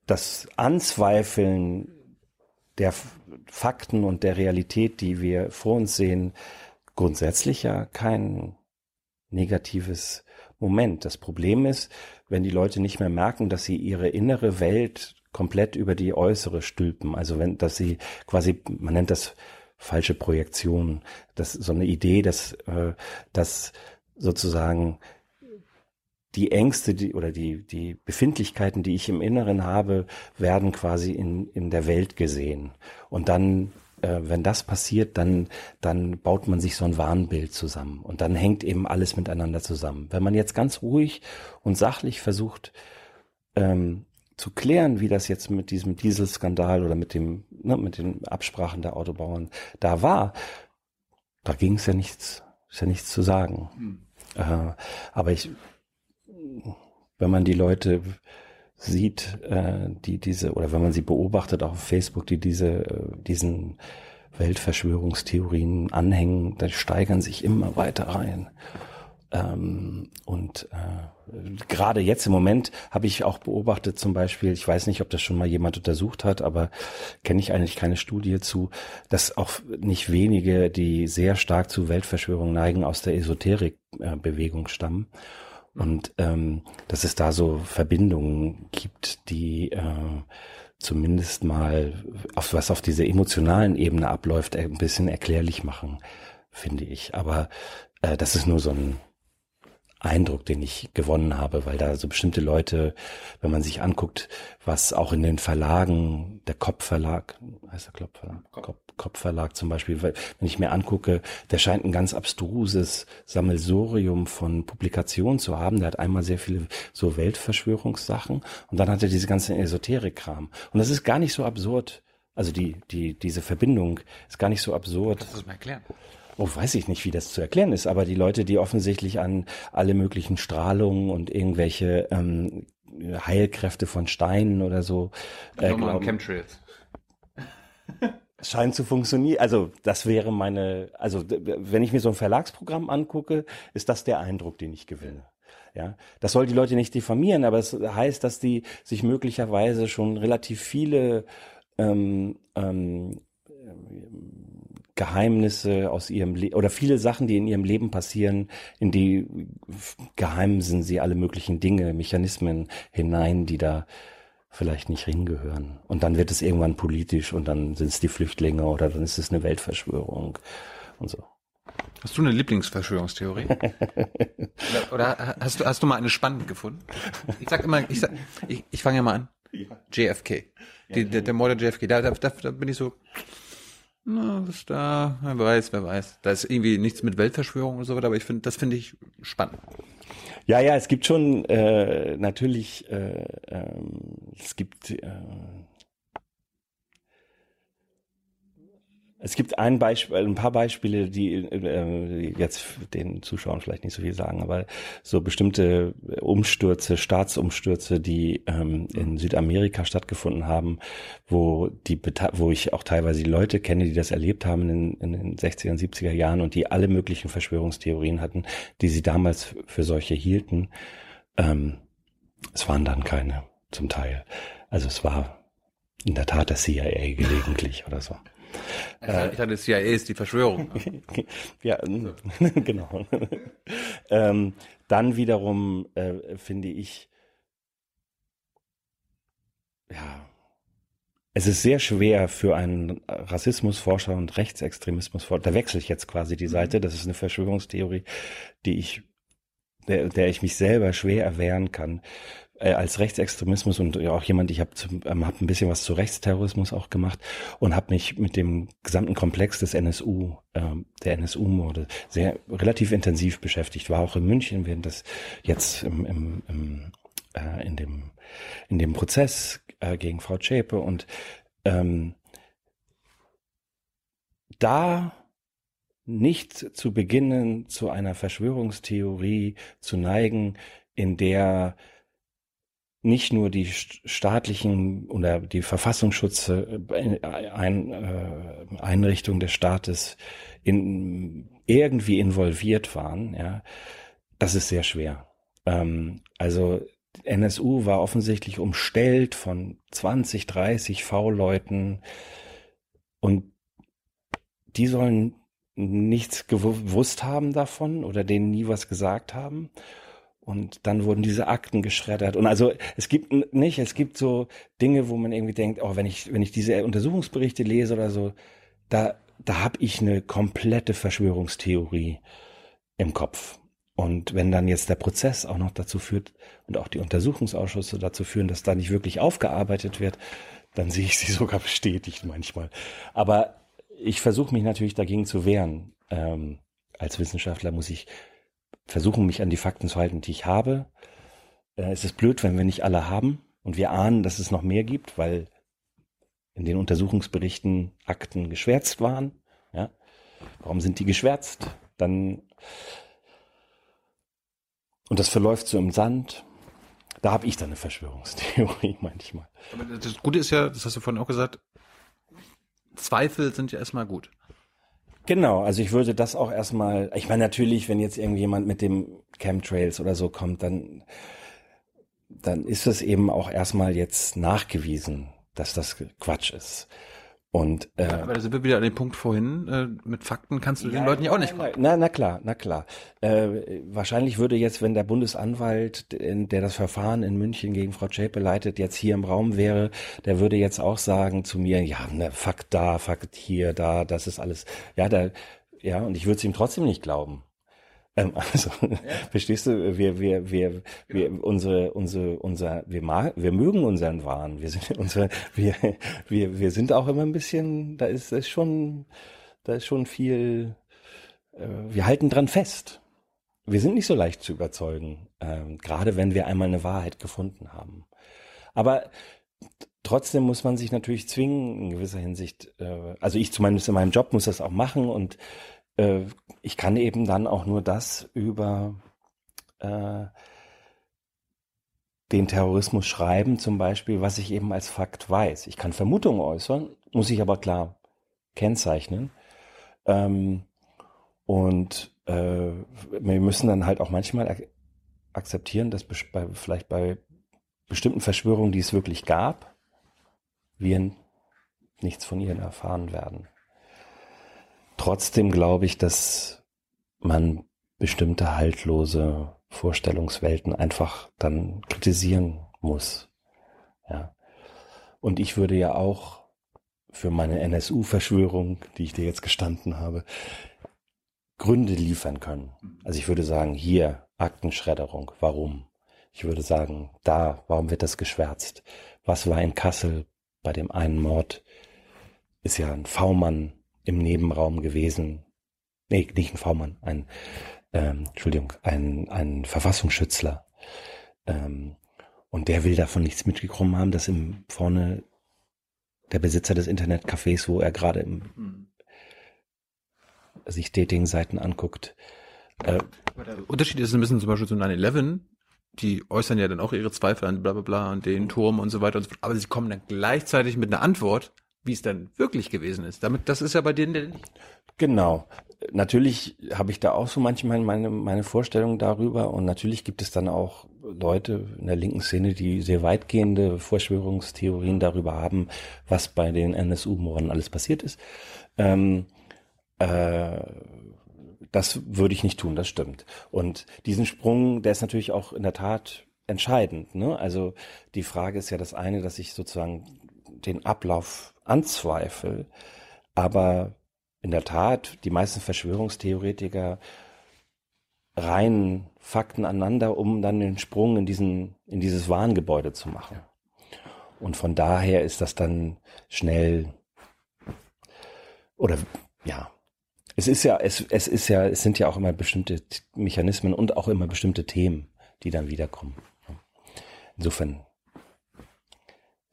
das Anzweifeln der Fakten und der Realität, die wir vor uns sehen, grundsätzlich ja kein negatives Moment. Das Problem ist, wenn die Leute nicht mehr merken, dass sie ihre innere Welt komplett über die äußere stülpen. Also wenn, dass sie quasi, man nennt das falsche Projektion, das so eine Idee, dass, äh, dass sozusagen die Ängste die, oder die, die Befindlichkeiten, die ich im Inneren habe, werden quasi in, in der Welt gesehen. Und dann, äh, wenn das passiert, dann, dann baut man sich so ein Warnbild zusammen. Und dann hängt eben alles miteinander zusammen. Wenn man jetzt ganz ruhig und sachlich versucht, ähm, zu klären, wie das jetzt mit diesem Dieselskandal oder mit dem, ne, mit den Absprachen der Autobauern da war, da ging es ja nichts, ist ja nichts zu sagen. Hm. Äh, aber ich, wenn man die Leute sieht, äh, die diese, oder wenn man sie beobachtet auch auf Facebook, die diese, äh, diesen Weltverschwörungstheorien anhängen, dann steigern sich immer weiter rein. Ähm, und äh, gerade jetzt im Moment habe ich auch beobachtet, zum Beispiel, ich weiß nicht, ob das schon mal jemand untersucht hat, aber kenne ich eigentlich keine Studie zu, dass auch nicht wenige, die sehr stark zu Weltverschwörungen neigen, aus der Esoterikbewegung äh, stammen. Und ähm, dass es da so Verbindungen gibt, die äh, zumindest mal, auf was auf dieser emotionalen Ebene abläuft, ein bisschen erklärlich machen, finde ich. Aber äh, das ist nur so ein Eindruck, den ich gewonnen habe, weil da so bestimmte Leute, wenn man sich anguckt, was auch in den Verlagen, der Kopfverlag, heißt der Kopfverlag, Kopf, Kopfverlag zum Beispiel, wenn ich mir angucke, der scheint ein ganz abstruses Sammelsurium von Publikationen zu haben. Der hat einmal sehr viele so Weltverschwörungssachen und dann hat er diese ganzen Esoterik-Kram. Und das ist gar nicht so absurd. Also die, die, diese Verbindung ist gar nicht so absurd. Das muss man erklären. Oh, weiß ich nicht, wie das zu erklären ist, aber die Leute, die offensichtlich an alle möglichen Strahlungen und irgendwelche ähm, Heilkräfte von Steinen oder so äh, glauben, Chemtrails. scheint zu funktionieren. Also das wäre meine, also wenn ich mir so ein Verlagsprogramm angucke, ist das der Eindruck, den ich gewinne. Ja, das soll die Leute nicht diffamieren, aber es heißt, dass die sich möglicherweise schon relativ viele ähm, ähm, Geheimnisse aus ihrem Leben oder viele Sachen, die in ihrem Leben passieren, in die geheimsen sie alle möglichen Dinge, Mechanismen hinein, die da vielleicht nicht hingehören. Und dann wird es irgendwann politisch und dann sind es die Flüchtlinge oder dann ist es eine Weltverschwörung und so. Hast du eine Lieblingsverschwörungstheorie? oder, oder, hast du hast du mal eine spannende gefunden? Ich sag immer, ich sag, ich, ich fange ja mal an. JFK. Die, der, der Mord der JFK. Da, da, da bin ich so, na, was da, wer weiß, wer weiß. Da ist irgendwie nichts mit Weltverschwörung oder so weiter, aber ich finde, das finde ich spannend. Ja, ja, es gibt schon äh, natürlich, äh, ähm, es gibt äh, Es gibt ein Beispiel, ein paar Beispiele, die äh, jetzt den Zuschauern vielleicht nicht so viel sagen, aber so bestimmte Umstürze, Staatsumstürze, die ähm, in Südamerika stattgefunden haben, wo die, wo ich auch teilweise die Leute kenne, die das erlebt haben in, in den 60er und 70er Jahren und die alle möglichen Verschwörungstheorien hatten, die sie damals für solche hielten. Ähm, es waren dann keine, zum Teil. Also es war in der Tat der CIA gelegentlich oder so. Äh, ich dachte, CIA ist die Verschwörung. ja, genau. ähm, dann wiederum äh, finde ich, ja, es ist sehr schwer für einen Rassismusforscher und Rechtsextremismusforscher, da wechsle ich jetzt quasi die mhm. Seite, das ist eine Verschwörungstheorie, die ich, der, der ich mich selber schwer erwehren kann, äh, als Rechtsextremismus und auch jemand, ich habe ähm, hab ein bisschen was zu Rechtsterrorismus auch gemacht und habe mich mit dem gesamten Komplex des NSU, äh, der NSU-Morde, sehr relativ intensiv beschäftigt. War auch in München, während das jetzt im, im, im, äh, in, dem, in dem Prozess äh, gegen Frau Zschäpe und ähm, da nicht zu beginnen, zu einer Verschwörungstheorie zu neigen, in der nicht nur die staatlichen oder die Verfassungsschutze äh, äh, Einrichtungen des Staates in, irgendwie involviert waren, ja, das ist sehr schwer. Ähm, also NSU war offensichtlich umstellt von 20, 30 V-Leuten und die sollen nichts gewusst haben davon oder denen nie was gesagt haben. Und dann wurden diese Akten geschreddert. Und also es gibt nicht, es gibt so Dinge, wo man irgendwie denkt, oh, wenn ich, wenn ich diese Untersuchungsberichte lese oder so, da, da habe ich eine komplette Verschwörungstheorie im Kopf. Und wenn dann jetzt der Prozess auch noch dazu führt und auch die Untersuchungsausschüsse dazu führen, dass da nicht wirklich aufgearbeitet wird, dann sehe ich sie sogar bestätigt manchmal. Aber ich versuche mich natürlich dagegen zu wehren. Ähm, als Wissenschaftler muss ich versuchen, mich an die Fakten zu halten, die ich habe. Äh, es ist blöd, wenn wir nicht alle haben und wir ahnen, dass es noch mehr gibt, weil in den Untersuchungsberichten Akten geschwärzt waren. Ja? Warum sind die geschwärzt? Dann und das verläuft so im Sand. Da habe ich dann eine Verschwörungstheorie manchmal. Aber das Gute ist ja, das hast du vorhin auch gesagt, Zweifel sind ja erstmal gut. Genau, also ich würde das auch erstmal, ich meine natürlich, wenn jetzt irgendjemand mit dem Chemtrails oder so kommt, dann, dann ist es eben auch erstmal jetzt nachgewiesen, dass das Quatsch ist. Und, äh, aber da sind wir wieder an dem Punkt vorhin, äh, mit Fakten kannst du ja, den Leuten ja auch nicht kommen. Na, na klar, na klar. Äh, wahrscheinlich würde jetzt, wenn der Bundesanwalt, der das Verfahren in München gegen Frau Zschäpe leitet, jetzt hier im Raum wäre, der würde jetzt auch sagen zu mir, ja, ne, Fakt da, Fakt hier, da, das ist alles, ja, da, ja, und ich würde es ihm trotzdem nicht glauben. Ähm, also, ja. verstehst du, wir, wir, wir, wir, genau. unsere, unsere, unser, wir, mag, wir mögen unseren Wahn. Wir sind, unsere, wir, wir, wir sind auch immer ein bisschen, da ist, ist schon, da ist schon viel, äh, wir halten dran fest. Wir sind nicht so leicht zu überzeugen, äh, gerade wenn wir einmal eine Wahrheit gefunden haben. Aber trotzdem muss man sich natürlich zwingen, in gewisser Hinsicht, äh, also ich zumindest in meinem Job muss das auch machen und äh, ich kann eben dann auch nur das über äh, den Terrorismus schreiben, zum Beispiel, was ich eben als Fakt weiß. Ich kann Vermutungen äußern, muss ich aber klar kennzeichnen. Ähm, und äh, wir müssen dann halt auch manchmal ak akzeptieren, dass bei, vielleicht bei bestimmten Verschwörungen, die es wirklich gab, wir nichts von ihnen erfahren werden. Trotzdem glaube ich, dass man bestimmte haltlose Vorstellungswelten einfach dann kritisieren muss. Ja. Und ich würde ja auch für meine NSU-Verschwörung, die ich dir jetzt gestanden habe, Gründe liefern können. Also ich würde sagen, hier Aktenschredderung, warum? Ich würde sagen, da, warum wird das geschwärzt? Was war in Kassel bei dem einen Mord? Ist ja ein V-Mann im Nebenraum gewesen. Nee, nicht ein V-Mann, ein, ähm, Entschuldigung, ein, ein Verfassungsschützler. Ähm, und der will davon nichts mitgekommen haben, dass im vorne der Besitzer des Internetcafés, wo er gerade im, mhm. sich Dating-Seiten anguckt. Äh, der Unterschied ist ein bisschen zum Beispiel zu 9-11, die äußern ja dann auch ihre Zweifel an bla bla bla an den Turm und so weiter und so fort, aber sie kommen dann gleichzeitig mit einer Antwort, wie es dann wirklich gewesen ist. Damit, das ist ja bei denen der Genau. Natürlich habe ich da auch so manchmal meine, meine Vorstellung darüber und natürlich gibt es dann auch Leute in der linken Szene, die sehr weitgehende Verschwörungstheorien darüber haben, was bei den NSU-Morden alles passiert ist. Ähm, äh, das würde ich nicht tun, das stimmt. Und diesen Sprung, der ist natürlich auch in der Tat entscheidend. Ne? Also die Frage ist ja das eine, dass ich sozusagen den Ablauf anzweifle. Aber in der Tat, die meisten Verschwörungstheoretiker reihen Fakten aneinander, um dann den Sprung in diesen, in dieses Warngebäude zu machen. Und von daher ist das dann schnell oder ja, es ist ja, es, es ist ja, es sind ja auch immer bestimmte Mechanismen und auch immer bestimmte Themen, die dann wiederkommen. Insofern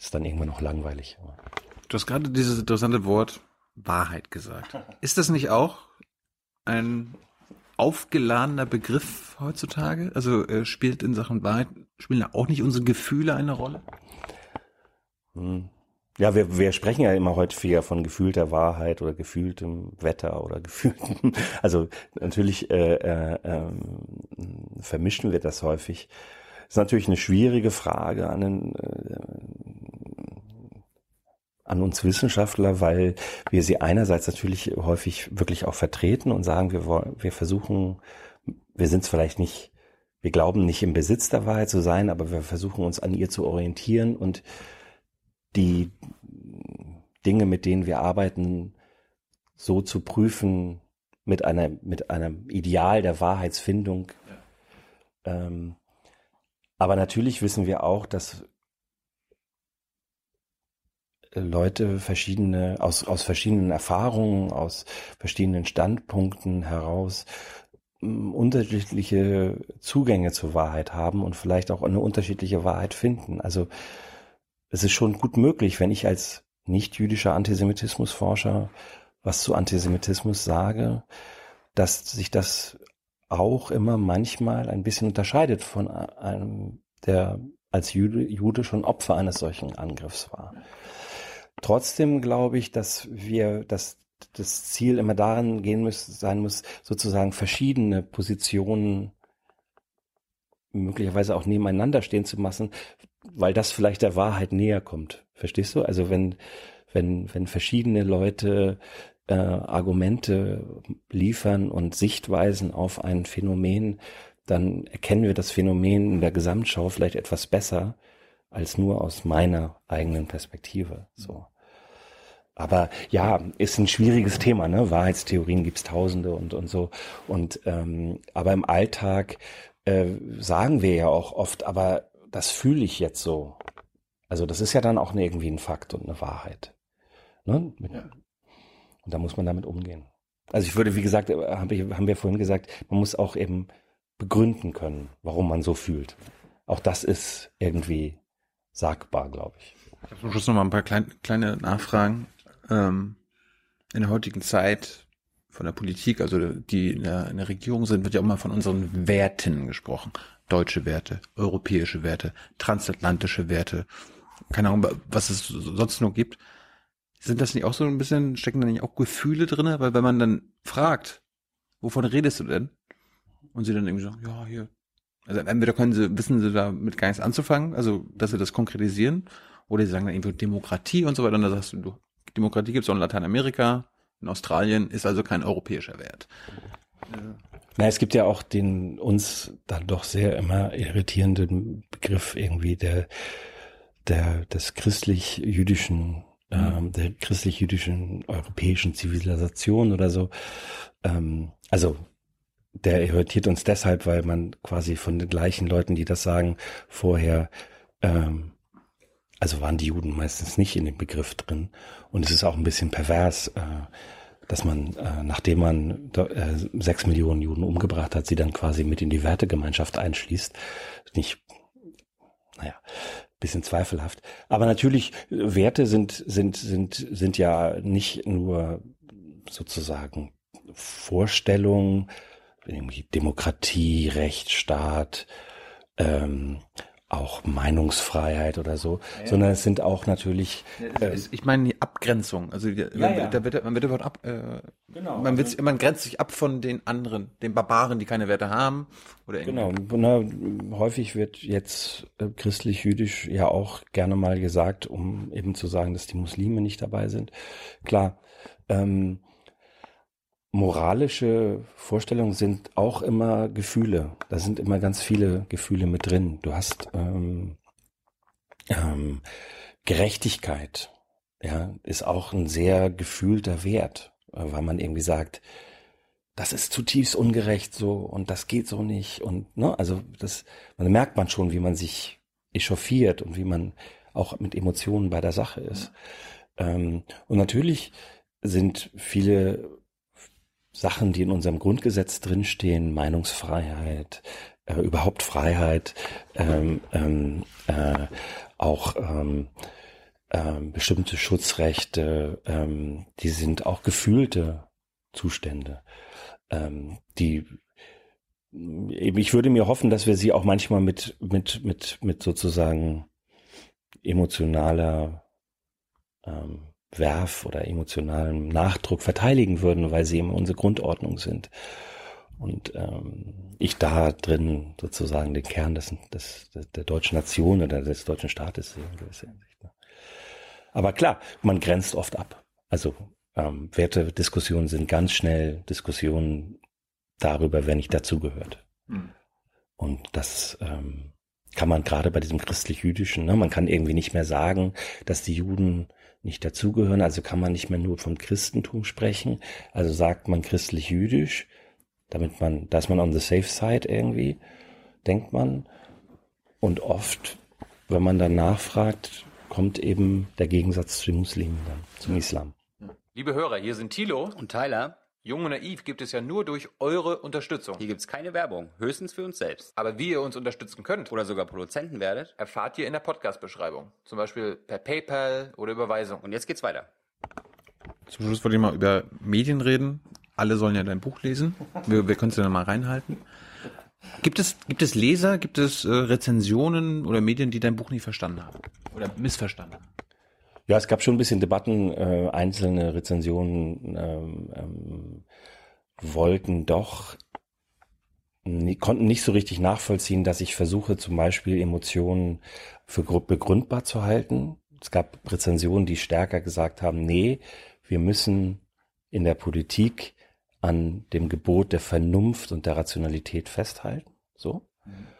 ist dann irgendwann noch langweilig. Du hast gerade dieses interessante Wort Wahrheit gesagt. Ist das nicht auch ein aufgeladener Begriff heutzutage? Also äh, spielt in Sachen Wahrheit, spielen da auch nicht unsere Gefühle eine Rolle? Hm. Ja, wir, wir sprechen ja immer häufiger von gefühlter Wahrheit oder gefühltem Wetter oder gefühltem. Also natürlich äh, äh, äh, vermischen wir das häufig. Ist natürlich eine schwierige Frage an den, äh, an uns Wissenschaftler, weil wir sie einerseits natürlich häufig wirklich auch vertreten und sagen, wir wollen, wir versuchen, wir sind es vielleicht nicht, wir glauben nicht im Besitz der Wahrheit zu sein, aber wir versuchen uns an ihr zu orientieren und die Dinge, mit denen wir arbeiten, so zu prüfen mit einer, mit einem Ideal der Wahrheitsfindung, Ähm, aber natürlich wissen wir auch, dass Leute verschiedene, aus, aus verschiedenen Erfahrungen, aus verschiedenen Standpunkten heraus unterschiedliche Zugänge zur Wahrheit haben und vielleicht auch eine unterschiedliche Wahrheit finden. Also es ist schon gut möglich, wenn ich als nicht-jüdischer Antisemitismusforscher was zu Antisemitismus sage, dass sich das auch immer manchmal ein bisschen unterscheidet von einem, der als Jude, Jude schon Opfer eines solchen Angriffs war. Trotzdem glaube ich, dass wir, dass das Ziel immer darin gehen muss, sein muss, sozusagen verschiedene Positionen möglicherweise auch nebeneinander stehen zu lassen, weil das vielleicht der Wahrheit näher kommt. Verstehst du? Also wenn, wenn, wenn verschiedene Leute äh, Argumente liefern und Sichtweisen auf ein Phänomen, dann erkennen wir das Phänomen in der Gesamtschau vielleicht etwas besser als nur aus meiner eigenen Perspektive. So. Aber ja, ist ein schwieriges Thema, ne? Wahrheitstheorien gibt's tausende und, und so. Und ähm, aber im Alltag äh, sagen wir ja auch oft, aber das fühle ich jetzt so. Also das ist ja dann auch irgendwie ein Fakt und eine Wahrheit. Ne? Mit, ja. Und da muss man damit umgehen. Also ich würde, wie gesagt, äh, haben wir vorhin gesagt, man muss auch eben begründen können, warum man so fühlt. Auch das ist irgendwie sagbar, glaube ich. Ich habe zum Schluss noch mal ein paar klein, kleine Nachfragen ähm, in der heutigen Zeit von der Politik, also die in der, in der Regierung sind, wird ja immer von unseren Werten gesprochen. Deutsche Werte, europäische Werte, transatlantische Werte, keine Ahnung, was es sonst noch gibt. Sind das nicht auch so ein bisschen, stecken da nicht auch Gefühle drinne? Weil wenn man dann fragt, wovon redest du denn? Und sie dann irgendwie sagen, ja, hier. Also entweder können sie, wissen sie damit gar nichts anzufangen, also dass sie das konkretisieren, oder sie sagen dann irgendwie Demokratie und so weiter, und dann sagst du, du Demokratie gibt es auch in Lateinamerika, in Australien, ist also kein europäischer Wert. Na, es gibt ja auch den uns dann doch sehr immer irritierenden Begriff irgendwie der, der, des christlich-jüdischen. Ähm, der christlich-jüdischen europäischen Zivilisation oder so. Ähm, also, der irritiert uns deshalb, weil man quasi von den gleichen Leuten, die das sagen, vorher ähm, also waren die Juden meistens nicht in dem Begriff drin. Und es ist auch ein bisschen pervers, äh, dass man, äh, nachdem man äh, sechs Millionen Juden umgebracht hat, sie dann quasi mit in die Wertegemeinschaft einschließt. Nicht, naja, bisschen zweifelhaft. Aber natürlich, Werte sind, sind, sind, sind ja nicht nur sozusagen Vorstellungen, Demokratie, Rechtsstaat, ähm, auch Meinungsfreiheit oder so, ja. sondern es sind auch natürlich. Ja, ist, ich meine die Abgrenzung. Also die, ja, da wird man wird davon ab. Äh, genau. Man, wird, also man grenzt sich ab von den anderen, den Barbaren, die keine Werte haben oder Genau. Na, häufig wird jetzt äh, christlich-jüdisch ja auch gerne mal gesagt, um eben zu sagen, dass die Muslime nicht dabei sind. Klar. Ähm, moralische Vorstellungen sind auch immer Gefühle. Da sind immer ganz viele Gefühle mit drin. Du hast ähm, ähm, Gerechtigkeit, ja, ist auch ein sehr gefühlter Wert, äh, weil man irgendwie sagt, das ist zutiefst ungerecht so und das geht so nicht und ne, also das, man merkt man schon, wie man sich echauffiert und wie man auch mit Emotionen bei der Sache ist. Ähm, und natürlich sind viele Sachen, die in unserem Grundgesetz drinstehen, Meinungsfreiheit, äh, überhaupt Freiheit, ähm, ähm, äh, auch ähm, äh, bestimmte Schutzrechte, ähm, die sind auch gefühlte Zustände, ähm, die ich würde mir hoffen, dass wir sie auch manchmal mit mit mit mit sozusagen emotionaler ähm, Werf oder emotionalen Nachdruck verteidigen würden, weil sie eben unsere Grundordnung sind. Und ähm, ich da drin sozusagen den Kern des, des, der deutschen Nation oder des deutschen Staates sehe in gewisser Hinsicht. Ne? Aber klar, man grenzt oft ab. Also ähm, Wertediskussionen sind ganz schnell Diskussionen darüber, wer nicht dazugehört. Mhm. Und das ähm, kann man gerade bei diesem christlich-jüdischen, ne, man kann irgendwie nicht mehr sagen, dass die Juden nicht dazugehören, also kann man nicht mehr nur vom Christentum sprechen, also sagt man christlich-jüdisch, damit man, da ist man on the safe side irgendwie. denkt man. Und oft, wenn man dann nachfragt, kommt eben der Gegensatz zu den Muslimen dann, zum Islam. Liebe Hörer, hier sind Thilo und Tyler. Jung und Naiv gibt es ja nur durch eure Unterstützung. Hier gibt es keine Werbung, höchstens für uns selbst. Aber wie ihr uns unterstützen könnt oder sogar Produzenten werdet, erfahrt ihr in der Podcast-Beschreibung. Zum Beispiel per PayPal oder Überweisung. Und jetzt geht's weiter. Zum Schluss wollte ich mal über Medien reden. Alle sollen ja dein Buch lesen. Wir, wir können es ja mal reinhalten. Gibt es, gibt es Leser, gibt es äh, Rezensionen oder Medien, die dein Buch nicht verstanden haben? Oder missverstanden haben? Ja, es gab schon ein bisschen Debatten, äh, einzelne Rezensionen ähm, ähm, wollten doch, nie, konnten nicht so richtig nachvollziehen, dass ich versuche zum Beispiel Emotionen für begründbar zu halten. Es gab Rezensionen, die stärker gesagt haben, nee, wir müssen in der Politik an dem Gebot der Vernunft und der Rationalität festhalten. So. Mhm.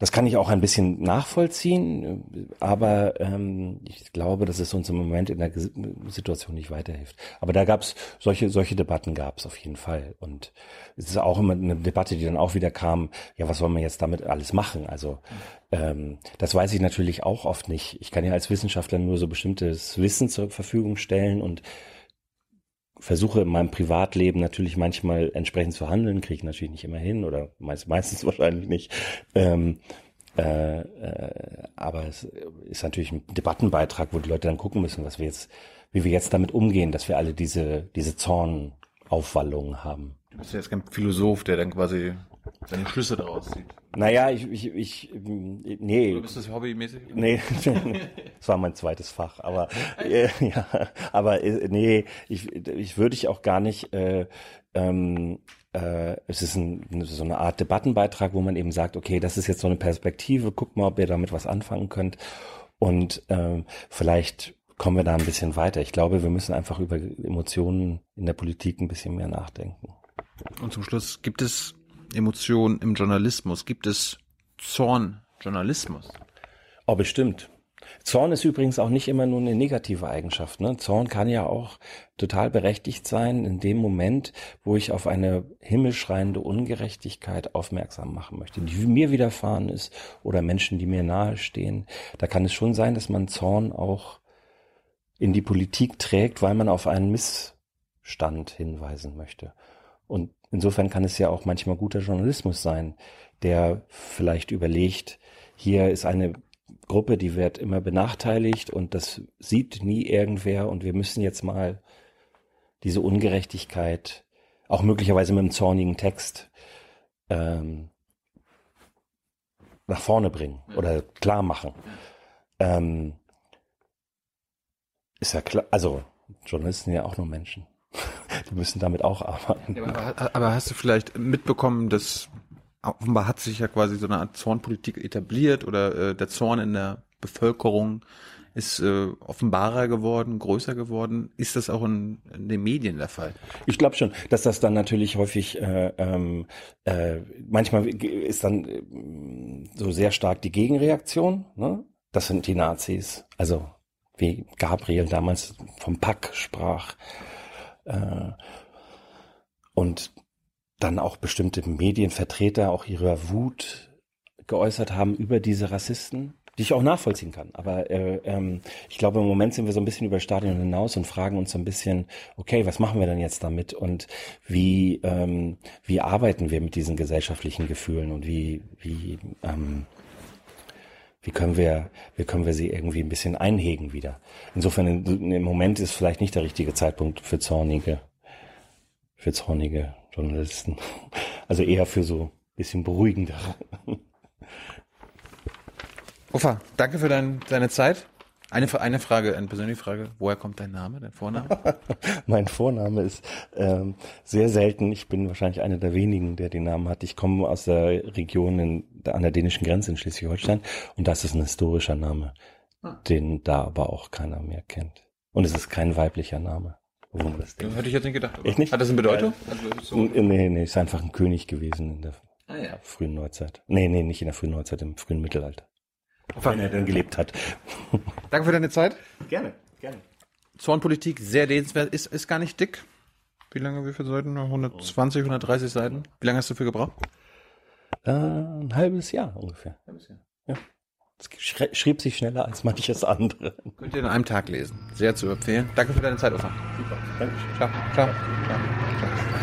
Das kann ich auch ein bisschen nachvollziehen, aber ähm, ich glaube, dass es uns im Moment in der Situation nicht weiterhilft. Aber da gab es solche solche Debatten gab es auf jeden Fall und es ist auch immer eine Debatte, die dann auch wieder kam. Ja, was soll man jetzt damit alles machen? Also ähm, das weiß ich natürlich auch oft nicht. Ich kann ja als Wissenschaftler nur so bestimmtes Wissen zur Verfügung stellen und versuche in meinem Privatleben natürlich manchmal entsprechend zu handeln, kriege ich natürlich nicht immer hin oder meist, meistens wahrscheinlich nicht. Ähm, äh, äh, aber es ist natürlich ein Debattenbeitrag, wo die Leute dann gucken müssen, was wir jetzt, wie wir jetzt damit umgehen, dass wir alle diese, diese Zornaufwallungen haben. Du bist ja jetzt kein Philosoph, der dann quasi seine Schlüsse daraus zieht. Naja, ich, ich, ich nee. Oder bist du das hobbymäßig? Nee, das war mein zweites Fach, aber äh, ja, aber äh, nee, ich, ich würde ich auch gar nicht. Äh, ähm, äh, es ist ein, so eine Art Debattenbeitrag, wo man eben sagt, okay, das ist jetzt so eine Perspektive, guck mal, ob ihr damit was anfangen könnt und ähm, vielleicht kommen wir da ein bisschen weiter. Ich glaube, wir müssen einfach über Emotionen in der Politik ein bisschen mehr nachdenken. Und zum Schluss gibt es Emotionen im Journalismus? Gibt es Zornjournalismus? Oh, bestimmt. Zorn ist übrigens auch nicht immer nur eine negative Eigenschaft. Ne? Zorn kann ja auch total berechtigt sein in dem Moment, wo ich auf eine himmelschreiende Ungerechtigkeit aufmerksam machen möchte, die mir widerfahren ist oder Menschen, die mir nahestehen. Da kann es schon sein, dass man Zorn auch in die Politik trägt, weil man auf einen Missstand hinweisen möchte. Und insofern kann es ja auch manchmal guter Journalismus sein, der vielleicht überlegt, hier ist eine Gruppe, die wird immer benachteiligt und das sieht nie irgendwer und wir müssen jetzt mal diese Ungerechtigkeit auch möglicherweise mit einem zornigen Text ähm, nach vorne bringen oder klar machen. Ähm, ist ja klar, also Journalisten ja auch nur Menschen. Die müssen damit auch arbeiten. Ja, aber, aber, hast du vielleicht mitbekommen, dass offenbar hat sich ja quasi so eine Art Zornpolitik etabliert oder äh, der Zorn in der Bevölkerung ist äh, offenbarer geworden, größer geworden. Ist das auch in, in den Medien der Fall? Ich glaube schon, dass das dann natürlich häufig, äh, ähm, äh, manchmal ist dann äh, so sehr stark die Gegenreaktion. Ne? Das sind die Nazis. Also wie Gabriel damals vom Pack sprach. Äh, und dann auch bestimmte Medienvertreter auch ihre Wut geäußert haben über diese Rassisten, die ich auch nachvollziehen kann. Aber äh, ähm, ich glaube, im Moment sind wir so ein bisschen über Stadion hinaus und fragen uns so ein bisschen, okay, was machen wir denn jetzt damit und wie ähm, wie arbeiten wir mit diesen gesellschaftlichen Gefühlen und wie wie ähm, wie können wir, wie können wir sie irgendwie ein bisschen einhegen wieder. Insofern im Moment ist vielleicht nicht der richtige Zeitpunkt für zornige, für zornige Journalisten. Also eher für so ein bisschen beruhigendere. Ufa, danke für dein, deine Zeit. Eine, eine Frage, eine persönliche Frage. Woher kommt dein Name, dein Vorname? mein Vorname ist ähm, sehr selten. Ich bin wahrscheinlich einer der wenigen, der den Namen hat. Ich komme aus der Region in, an der dänischen Grenze in Schleswig-Holstein und das ist ein historischer Name, ah. den da aber auch keiner mehr kennt. Und es ist kein weiblicher Name. Warum das denn? Hätte ich jetzt nicht gedacht. Echt nicht? Hat das eine Bedeutung? Also so nee, nee, ist einfach ein König gewesen in der ah, ja. frühen Neuzeit. Nee, nee, nicht in der frühen Neuzeit, im frühen Mittelalter. Wenn er dann gelebt hat. Danke für deine Zeit. Gerne, gerne. Zornpolitik, sehr lesenswert, ist, ist gar nicht dick. Wie lange, wie viele Seiten? 120, 130 Seiten? Wie lange hast du dafür gebraucht? Äh, ein halbes Jahr ungefähr. Halbes Jahr. Ja. Es schrieb sich schneller als manches andere. Könnt ihr in einem Tag lesen. Sehr zu empfehlen. Danke für deine Zeit, Ofa. Super. Dankeschön. Ciao. Ciao. Ciao. Ciao.